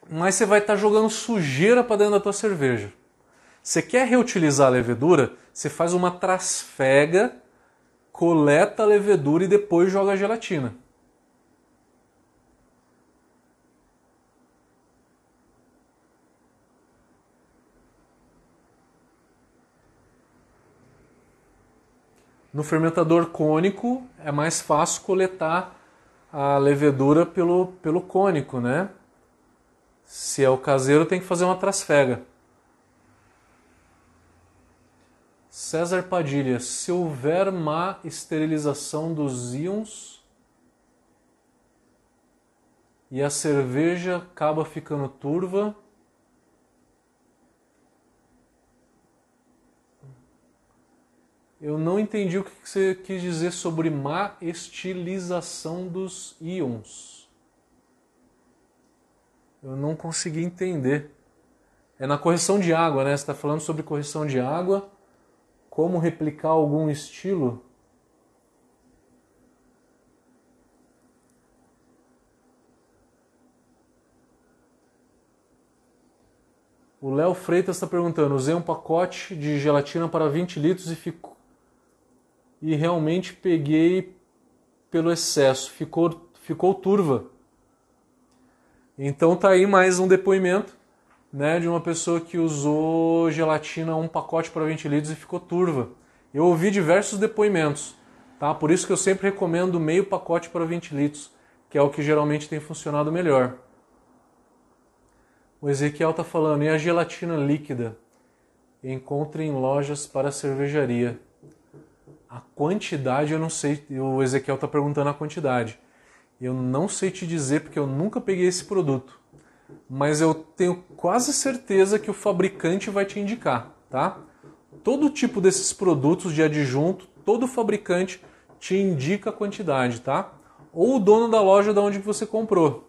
Mas você vai estar tá jogando sujeira para dentro da tua cerveja. Você quer reutilizar a levedura? Você faz uma trasfega coleta a levedura e depois joga a gelatina. No fermentador cônico é mais fácil coletar a levedura pelo, pelo cônico, né? Se é o caseiro, tem que fazer uma trasfega. César Padilha, se houver má esterilização dos íons e a cerveja acaba ficando turva, eu não entendi o que você quis dizer sobre má estilização dos íons. Eu não consegui entender. É na correção de água, né? Você está falando sobre correção de água como replicar algum estilo. O Léo Freitas está perguntando: usei um pacote de gelatina para 20 litros e ficou. E realmente peguei pelo excesso, ficou, ficou turva. Então tá aí mais um depoimento né, de uma pessoa que usou gelatina um pacote para 20 litros e ficou turva. Eu ouvi diversos depoimentos, tá? Por isso que eu sempre recomendo meio pacote para 20 litros, que é o que geralmente tem funcionado melhor. O Ezequiel está falando, e a gelatina líquida? Encontre em lojas para cervejaria. A quantidade eu não sei, o Ezequiel está perguntando a quantidade. Eu não sei te dizer porque eu nunca peguei esse produto mas eu tenho quase certeza que o fabricante vai te indicar, tá? Todo tipo desses produtos de adjunto, todo fabricante te indica a quantidade, tá? Ou o dono da loja da onde você comprou.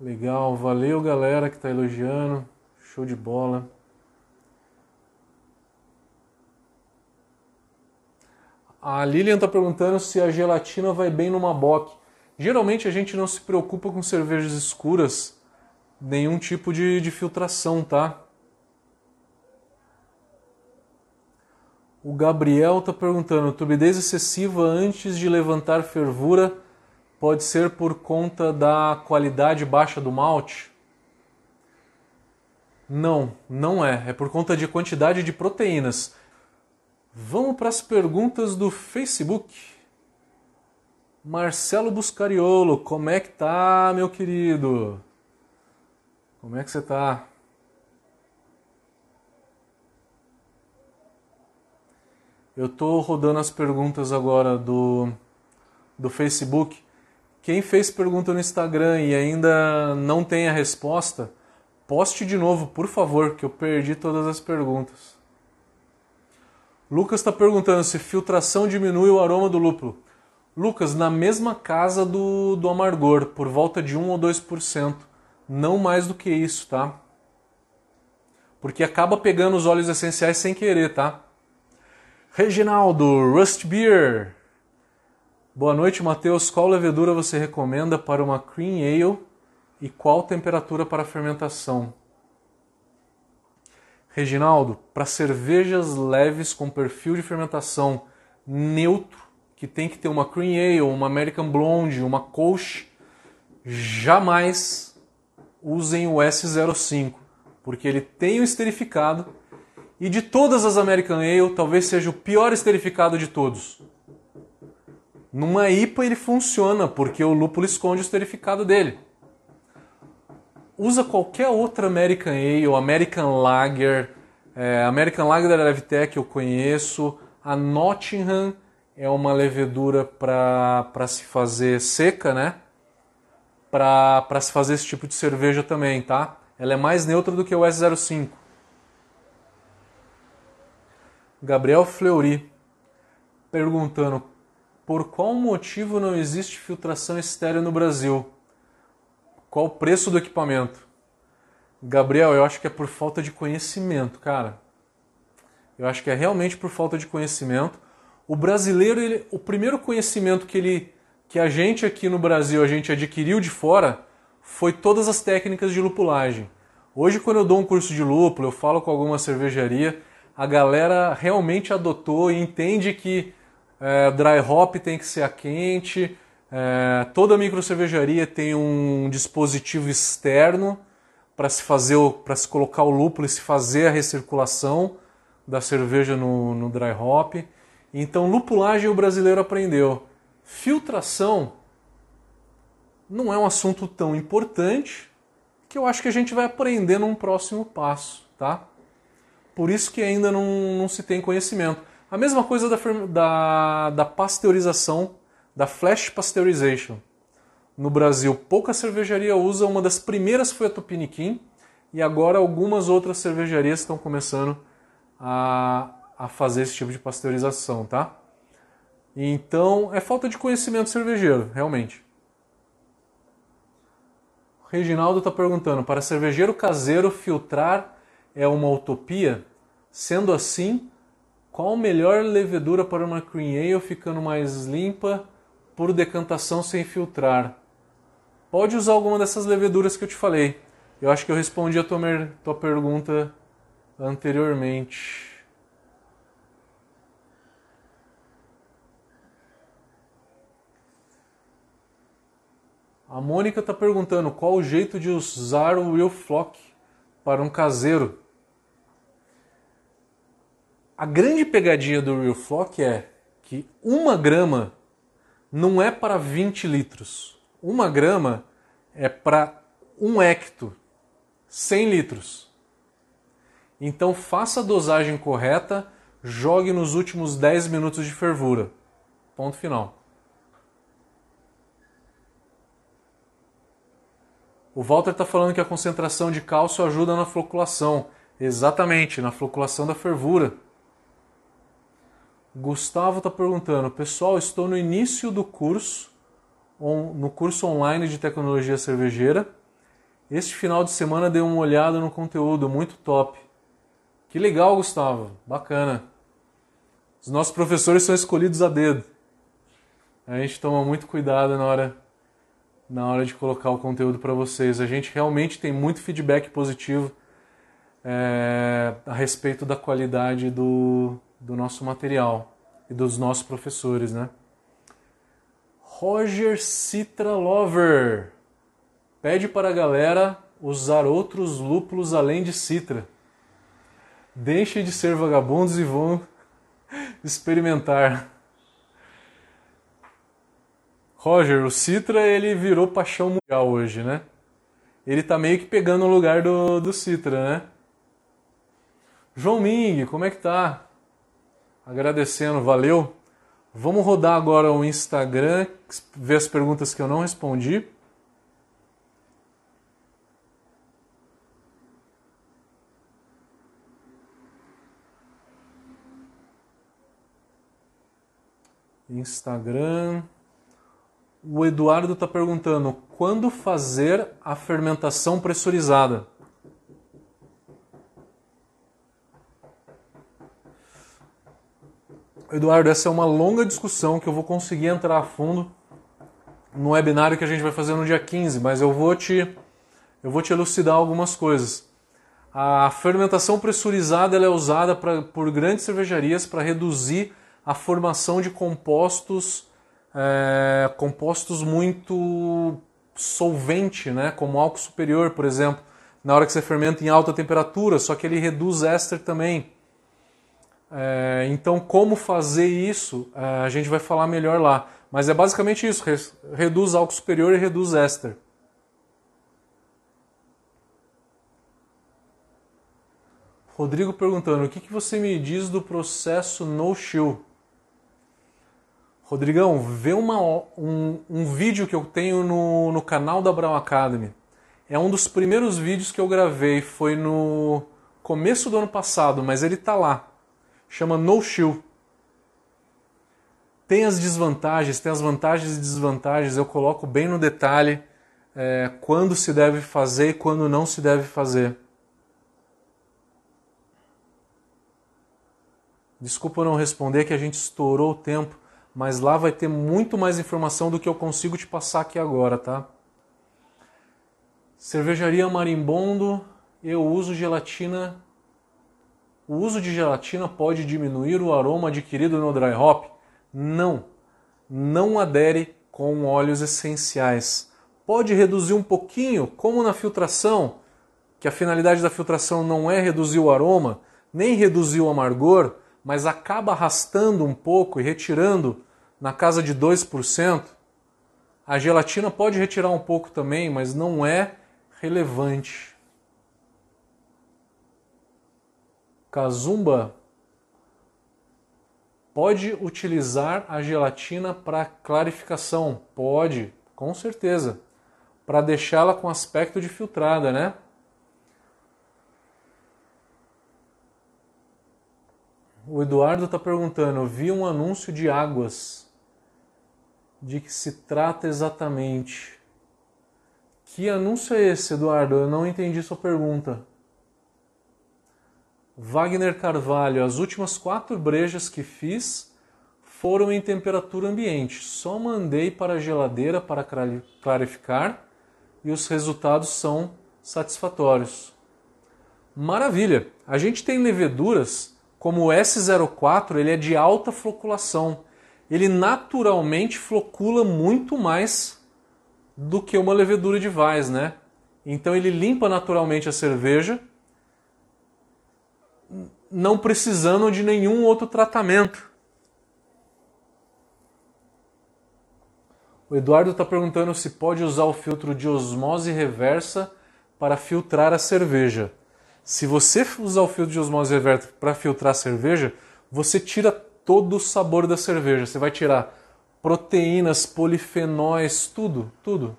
Legal, valeu galera que está elogiando, show de bola. A Lilian está perguntando se a gelatina vai bem numa bock. Geralmente a gente não se preocupa com cervejas escuras, nenhum tipo de, de filtração, tá? O Gabriel está perguntando: turbidez excessiva antes de levantar fervura pode ser por conta da qualidade baixa do malte? Não, não é. É por conta de quantidade de proteínas. Vamos para as perguntas do Facebook. Marcelo Buscariolo, como é que tá, meu querido? Como é que você tá? Eu tô rodando as perguntas agora do, do Facebook. Quem fez pergunta no Instagram e ainda não tem a resposta, poste de novo, por favor, que eu perdi todas as perguntas. Lucas está perguntando se filtração diminui o aroma do lúpulo. Lucas, na mesma casa do, do amargor, por volta de 1 ou 2%. Não mais do que isso, tá? Porque acaba pegando os óleos essenciais sem querer, tá? Reginaldo, Rust Beer. Boa noite, Matheus. Qual levedura você recomenda para uma cream ale e qual temperatura para fermentação? Reginaldo, para cervejas leves com perfil de fermentação neutro, que tem que ter uma Cream Ale, uma American Blonde, uma Kolsch, jamais usem o S05, porque ele tem o esterificado e de todas as American Ale, talvez seja o pior esterificado de todos. Numa IPA ele funciona, porque o lúpulo esconde o esterificado dele usa qualquer outra American Ale, American Lager, é, American Lager da Levtech eu conheço, a Nottingham é uma levedura para se fazer seca, né? Para se fazer esse tipo de cerveja também, tá? Ela é mais neutra do que o S05. Gabriel Fleury perguntando por qual motivo não existe filtração estéreo no Brasil? Qual o preço do equipamento? Gabriel, eu acho que é por falta de conhecimento, cara. Eu acho que é realmente por falta de conhecimento. O brasileiro, ele, o primeiro conhecimento que ele que a gente aqui no Brasil a gente adquiriu de fora foi todas as técnicas de lupulagem. Hoje quando eu dou um curso de lúpulo, eu falo com alguma cervejaria, a galera realmente adotou e entende que é, dry hop tem que ser a quente, é, toda micro cervejaria tem um dispositivo externo para se fazer para se colocar o lúpulo e se fazer a recirculação da cerveja no, no dry hop. Então, lupulagem o brasileiro aprendeu. Filtração não é um assunto tão importante que eu acho que a gente vai aprender num próximo passo, tá? Por isso que ainda não, não se tem conhecimento. A mesma coisa da, da, da pasteurização da Flash Pasteurization. No Brasil, pouca cervejaria usa, uma das primeiras foi a Tupiniquim, e agora algumas outras cervejarias estão começando a, a fazer esse tipo de pasteurização, tá? Então, é falta de conhecimento cervejeiro, realmente. O Reginaldo está perguntando: para cervejeiro caseiro, filtrar é uma utopia? Sendo assim, qual a melhor levedura para uma cream ale ficando mais limpa por decantação sem filtrar. Pode usar alguma dessas leveduras que eu te falei. Eu acho que eu respondi a tua, tua pergunta anteriormente. A Mônica está perguntando qual o jeito de usar o Will Flock para um caseiro. A grande pegadinha do Real Flock é que uma grama não é para 20 litros. Uma grama é para um hecto, 100 litros. Então faça a dosagem correta, jogue nos últimos 10 minutos de fervura. Ponto final. O Walter está falando que a concentração de cálcio ajuda na floculação. Exatamente, na floculação da fervura. Gustavo está perguntando, pessoal, estou no início do curso, no curso online de tecnologia cervejeira. Este final de semana dei uma olhada no conteúdo, muito top. Que legal, Gustavo, bacana. Os nossos professores são escolhidos a dedo. A gente toma muito cuidado na hora, na hora de colocar o conteúdo para vocês. A gente realmente tem muito feedback positivo é, a respeito da qualidade do, do nosso material e dos nossos professores, né? Roger Citra Lover pede para a galera usar outros lúpulos além de Citra. Deixem de ser vagabundos e vão *laughs* experimentar. Roger, o Citra ele virou paixão mundial hoje, né? Ele tá meio que pegando o lugar do, do Citra, né? João Ming, como é que tá? Agradecendo, valeu. Vamos rodar agora o Instagram, ver as perguntas que eu não respondi. Instagram. O Eduardo está perguntando quando fazer a fermentação pressurizada. Eduardo, essa é uma longa discussão que eu vou conseguir entrar a fundo no webinário que a gente vai fazer no dia 15, mas eu vou te, eu vou te elucidar algumas coisas. A fermentação pressurizada é usada pra, por grandes cervejarias para reduzir a formação de compostos é, compostos muito solvente, né? como álcool superior, por exemplo, na hora que você fermenta em alta temperatura, só que ele reduz éster também. É, então, como fazer isso, é, a gente vai falar melhor lá. Mas é basicamente isso: reduz álcool superior e reduz éster. Rodrigo perguntando: o que, que você me diz do processo no-chill? Rodrigão, vê uma, um, um, vídeo que eu tenho no, no canal da Brown Academy. É um dos primeiros vídeos que eu gravei, foi no começo do ano passado, mas ele tá lá. Chama No Shield. Tem as desvantagens, tem as vantagens e desvantagens, eu coloco bem no detalhe é, quando se deve fazer e quando não se deve fazer. Desculpa não responder que a gente estourou o tempo mas lá vai ter muito mais informação do que eu consigo te passar aqui agora, tá? Cervejaria Marimbondo, eu uso gelatina. O uso de gelatina pode diminuir o aroma adquirido no dry hop? Não. Não adere com óleos essenciais. Pode reduzir um pouquinho, como na filtração, que a finalidade da filtração não é reduzir o aroma, nem reduzir o amargor, mas acaba arrastando um pouco e retirando na casa de 2%. A gelatina pode retirar um pouco também, mas não é relevante. Kazumba pode utilizar a gelatina para clarificação? Pode, com certeza. Para deixá-la com aspecto de filtrada, né? O Eduardo está perguntando: vi um anúncio de águas. De que se trata exatamente? Que anúncio é esse, Eduardo? Eu não entendi sua pergunta. Wagner Carvalho: as últimas quatro brejas que fiz foram em temperatura ambiente. Só mandei para a geladeira para clarificar e os resultados são satisfatórios. Maravilha! A gente tem leveduras como o S04, ele é de alta floculação. Ele naturalmente flocula muito mais do que uma levedura de Weiss, né? Então ele limpa naturalmente a cerveja, não precisando de nenhum outro tratamento. O Eduardo está perguntando se pode usar o filtro de osmose reversa para filtrar a cerveja. Se você usar o filtro de osmose reversa para filtrar a cerveja, você tira todo o sabor da cerveja. Você vai tirar proteínas, polifenóis, tudo, tudo.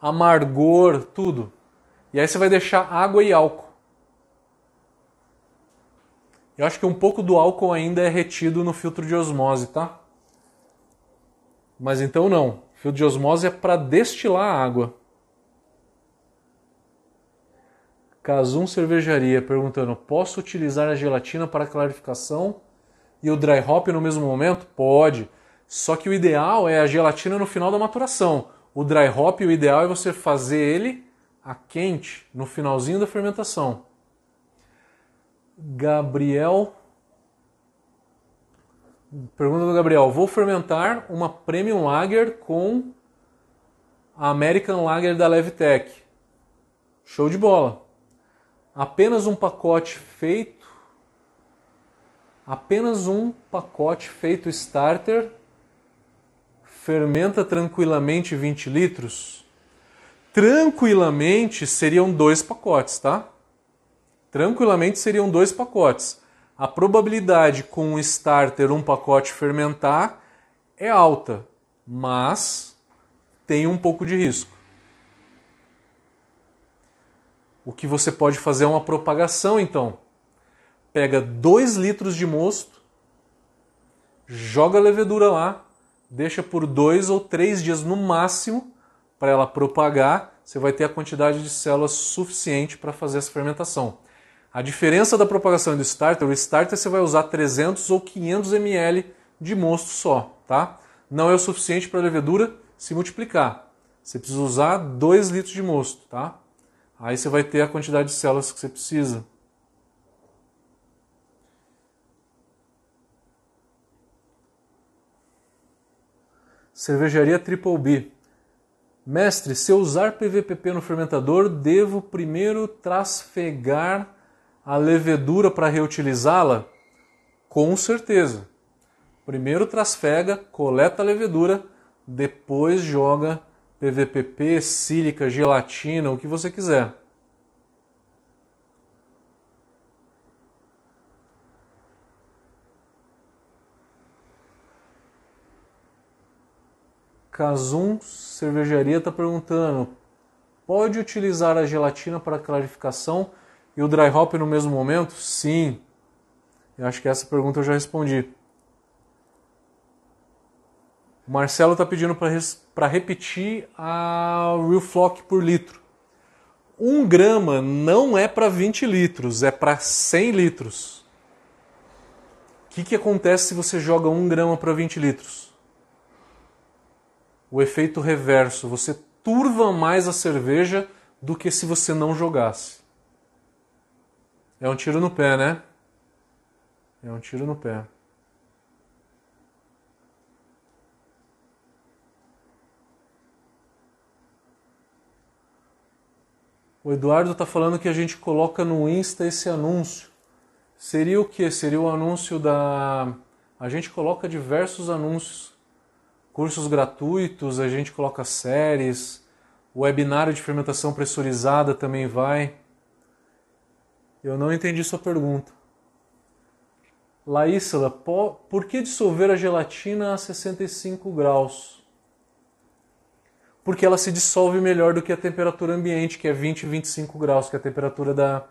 Amargor, tudo. E aí você vai deixar água e álcool. Eu acho que um pouco do álcool ainda é retido no filtro de osmose, tá? Mas então não. O filtro de osmose é para destilar a água. Casum Cervejaria perguntando: posso utilizar a gelatina para clarificação e o dry hop no mesmo momento? Pode. Só que o ideal é a gelatina no final da maturação. O dry hop, o ideal é você fazer ele a quente no finalzinho da fermentação. Gabriel. Pergunta do Gabriel: Vou fermentar uma Premium Lager com a American Lager da Levitec. Show de bola apenas um pacote feito, apenas um pacote feito starter, fermenta tranquilamente 20 litros? Tranquilamente seriam dois pacotes, tá? Tranquilamente seriam dois pacotes. A probabilidade com o starter um pacote fermentar é alta, mas tem um pouco de risco. O que você pode fazer é uma propagação, então. Pega 2 litros de mosto, joga a levedura lá, deixa por dois ou três dias no máximo para ela propagar. Você vai ter a quantidade de células suficiente para fazer essa fermentação. A diferença da propagação do starter, o starter você vai usar 300 ou 500 ml de mosto só, tá? Não é o suficiente para a levedura se multiplicar. Você precisa usar 2 litros de mosto, tá? Aí você vai ter a quantidade de células que você precisa. Cervejaria Triple B. Mestre, se eu usar PVPP no fermentador, devo primeiro trasfegar a levedura para reutilizá-la? Com certeza. Primeiro trasfega, coleta a levedura, depois joga PVPP, sílica, gelatina, o que você quiser. Casum Cervejaria está perguntando: pode utilizar a gelatina para clarificação e o dry hop no mesmo momento? Sim. Eu acho que essa pergunta eu já respondi. O Marcelo está pedindo para repetir a Real Flock por litro. 1 grama não é para 20 litros, é para 100 litros. O que, que acontece se você joga 1 grama para 20 litros? o efeito reverso. Você turva mais a cerveja do que se você não jogasse. É um tiro no pé, né? É um tiro no pé. O Eduardo está falando que a gente coloca no Insta esse anúncio. Seria o que? Seria o anúncio da. A gente coloca diversos anúncios cursos gratuitos, a gente coloca séries, o webinário de fermentação pressurizada também vai. Eu não entendi sua pergunta. Laísla, por que dissolver a gelatina a 65 graus? Porque ela se dissolve melhor do que a temperatura ambiente, que é 20, 25 graus, que é a temperatura da,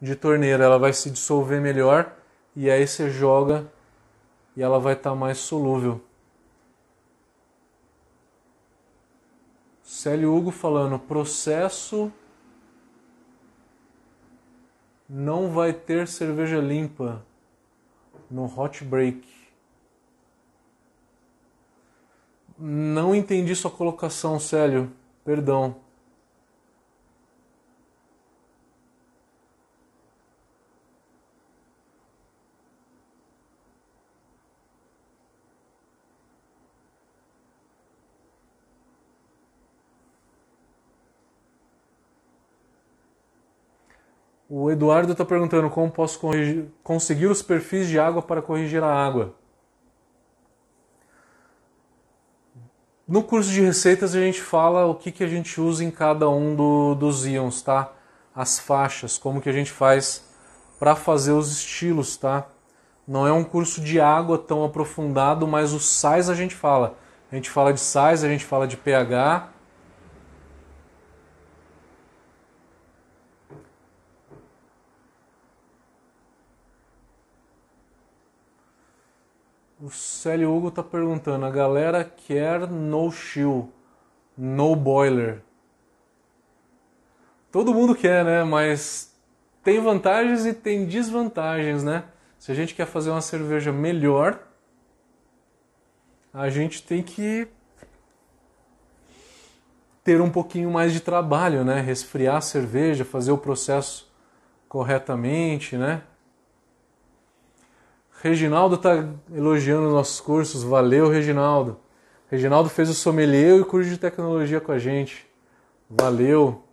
de torneira. Ela vai se dissolver melhor e aí você joga e ela vai estar tá mais solúvel. Célio Hugo falando, processo não vai ter cerveja limpa no hot break. Não entendi sua colocação, Célio. Perdão. O Eduardo está perguntando como posso corrigir, conseguir os perfis de água para corrigir a água. No curso de receitas a gente fala o que, que a gente usa em cada um do, dos íons, tá? As faixas, como que a gente faz para fazer os estilos, tá? Não é um curso de água tão aprofundado, mas os sais a gente fala. A gente fala de sais, a gente fala de pH, O Célio Hugo está perguntando: a galera quer no chill, no boiler. Todo mundo quer, né? Mas tem vantagens e tem desvantagens, né? Se a gente quer fazer uma cerveja melhor, a gente tem que ter um pouquinho mais de trabalho, né? Resfriar a cerveja, fazer o processo corretamente, né? Reginaldo está elogiando nossos cursos. Valeu, Reginaldo. Reginaldo fez o sommelier e o curso de tecnologia com a gente. Valeu.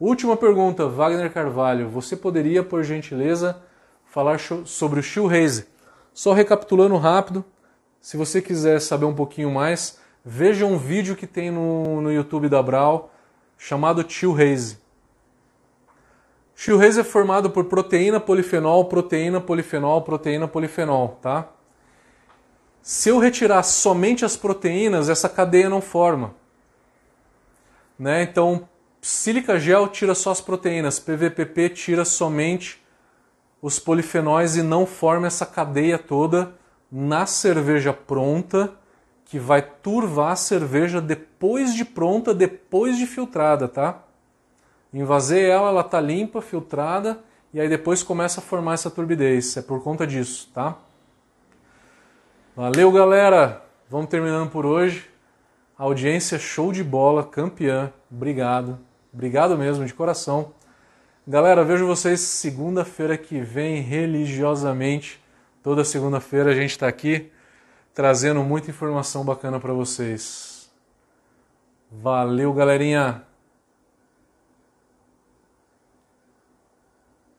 Última pergunta, Wagner Carvalho. Você poderia, por gentileza, falar sobre o shoehaze? Só recapitulando rápido, se você quiser saber um pouquinho mais, veja um vídeo que tem no, no YouTube da Brau chamado Tio Haze. Haze é formado por proteína, polifenol, proteína, polifenol, proteína, polifenol, tá? Se eu retirar somente as proteínas, essa cadeia não forma. Né? Então, sílica gel tira só as proteínas, PVPP tira somente os polifenóis e não forma essa cadeia toda na cerveja pronta que vai turvar a cerveja depois de pronta, depois de filtrada, tá? Invasei ela, ela tá limpa, filtrada e aí depois começa a formar essa turbidez. É por conta disso, tá? Valeu, galera. Vamos terminando por hoje. Audiência show de bola, campeã. Obrigado. Obrigado mesmo, de coração. Galera, vejo vocês segunda-feira que vem, religiosamente. Toda segunda-feira a gente está aqui trazendo muita informação bacana para vocês. Valeu, galerinha!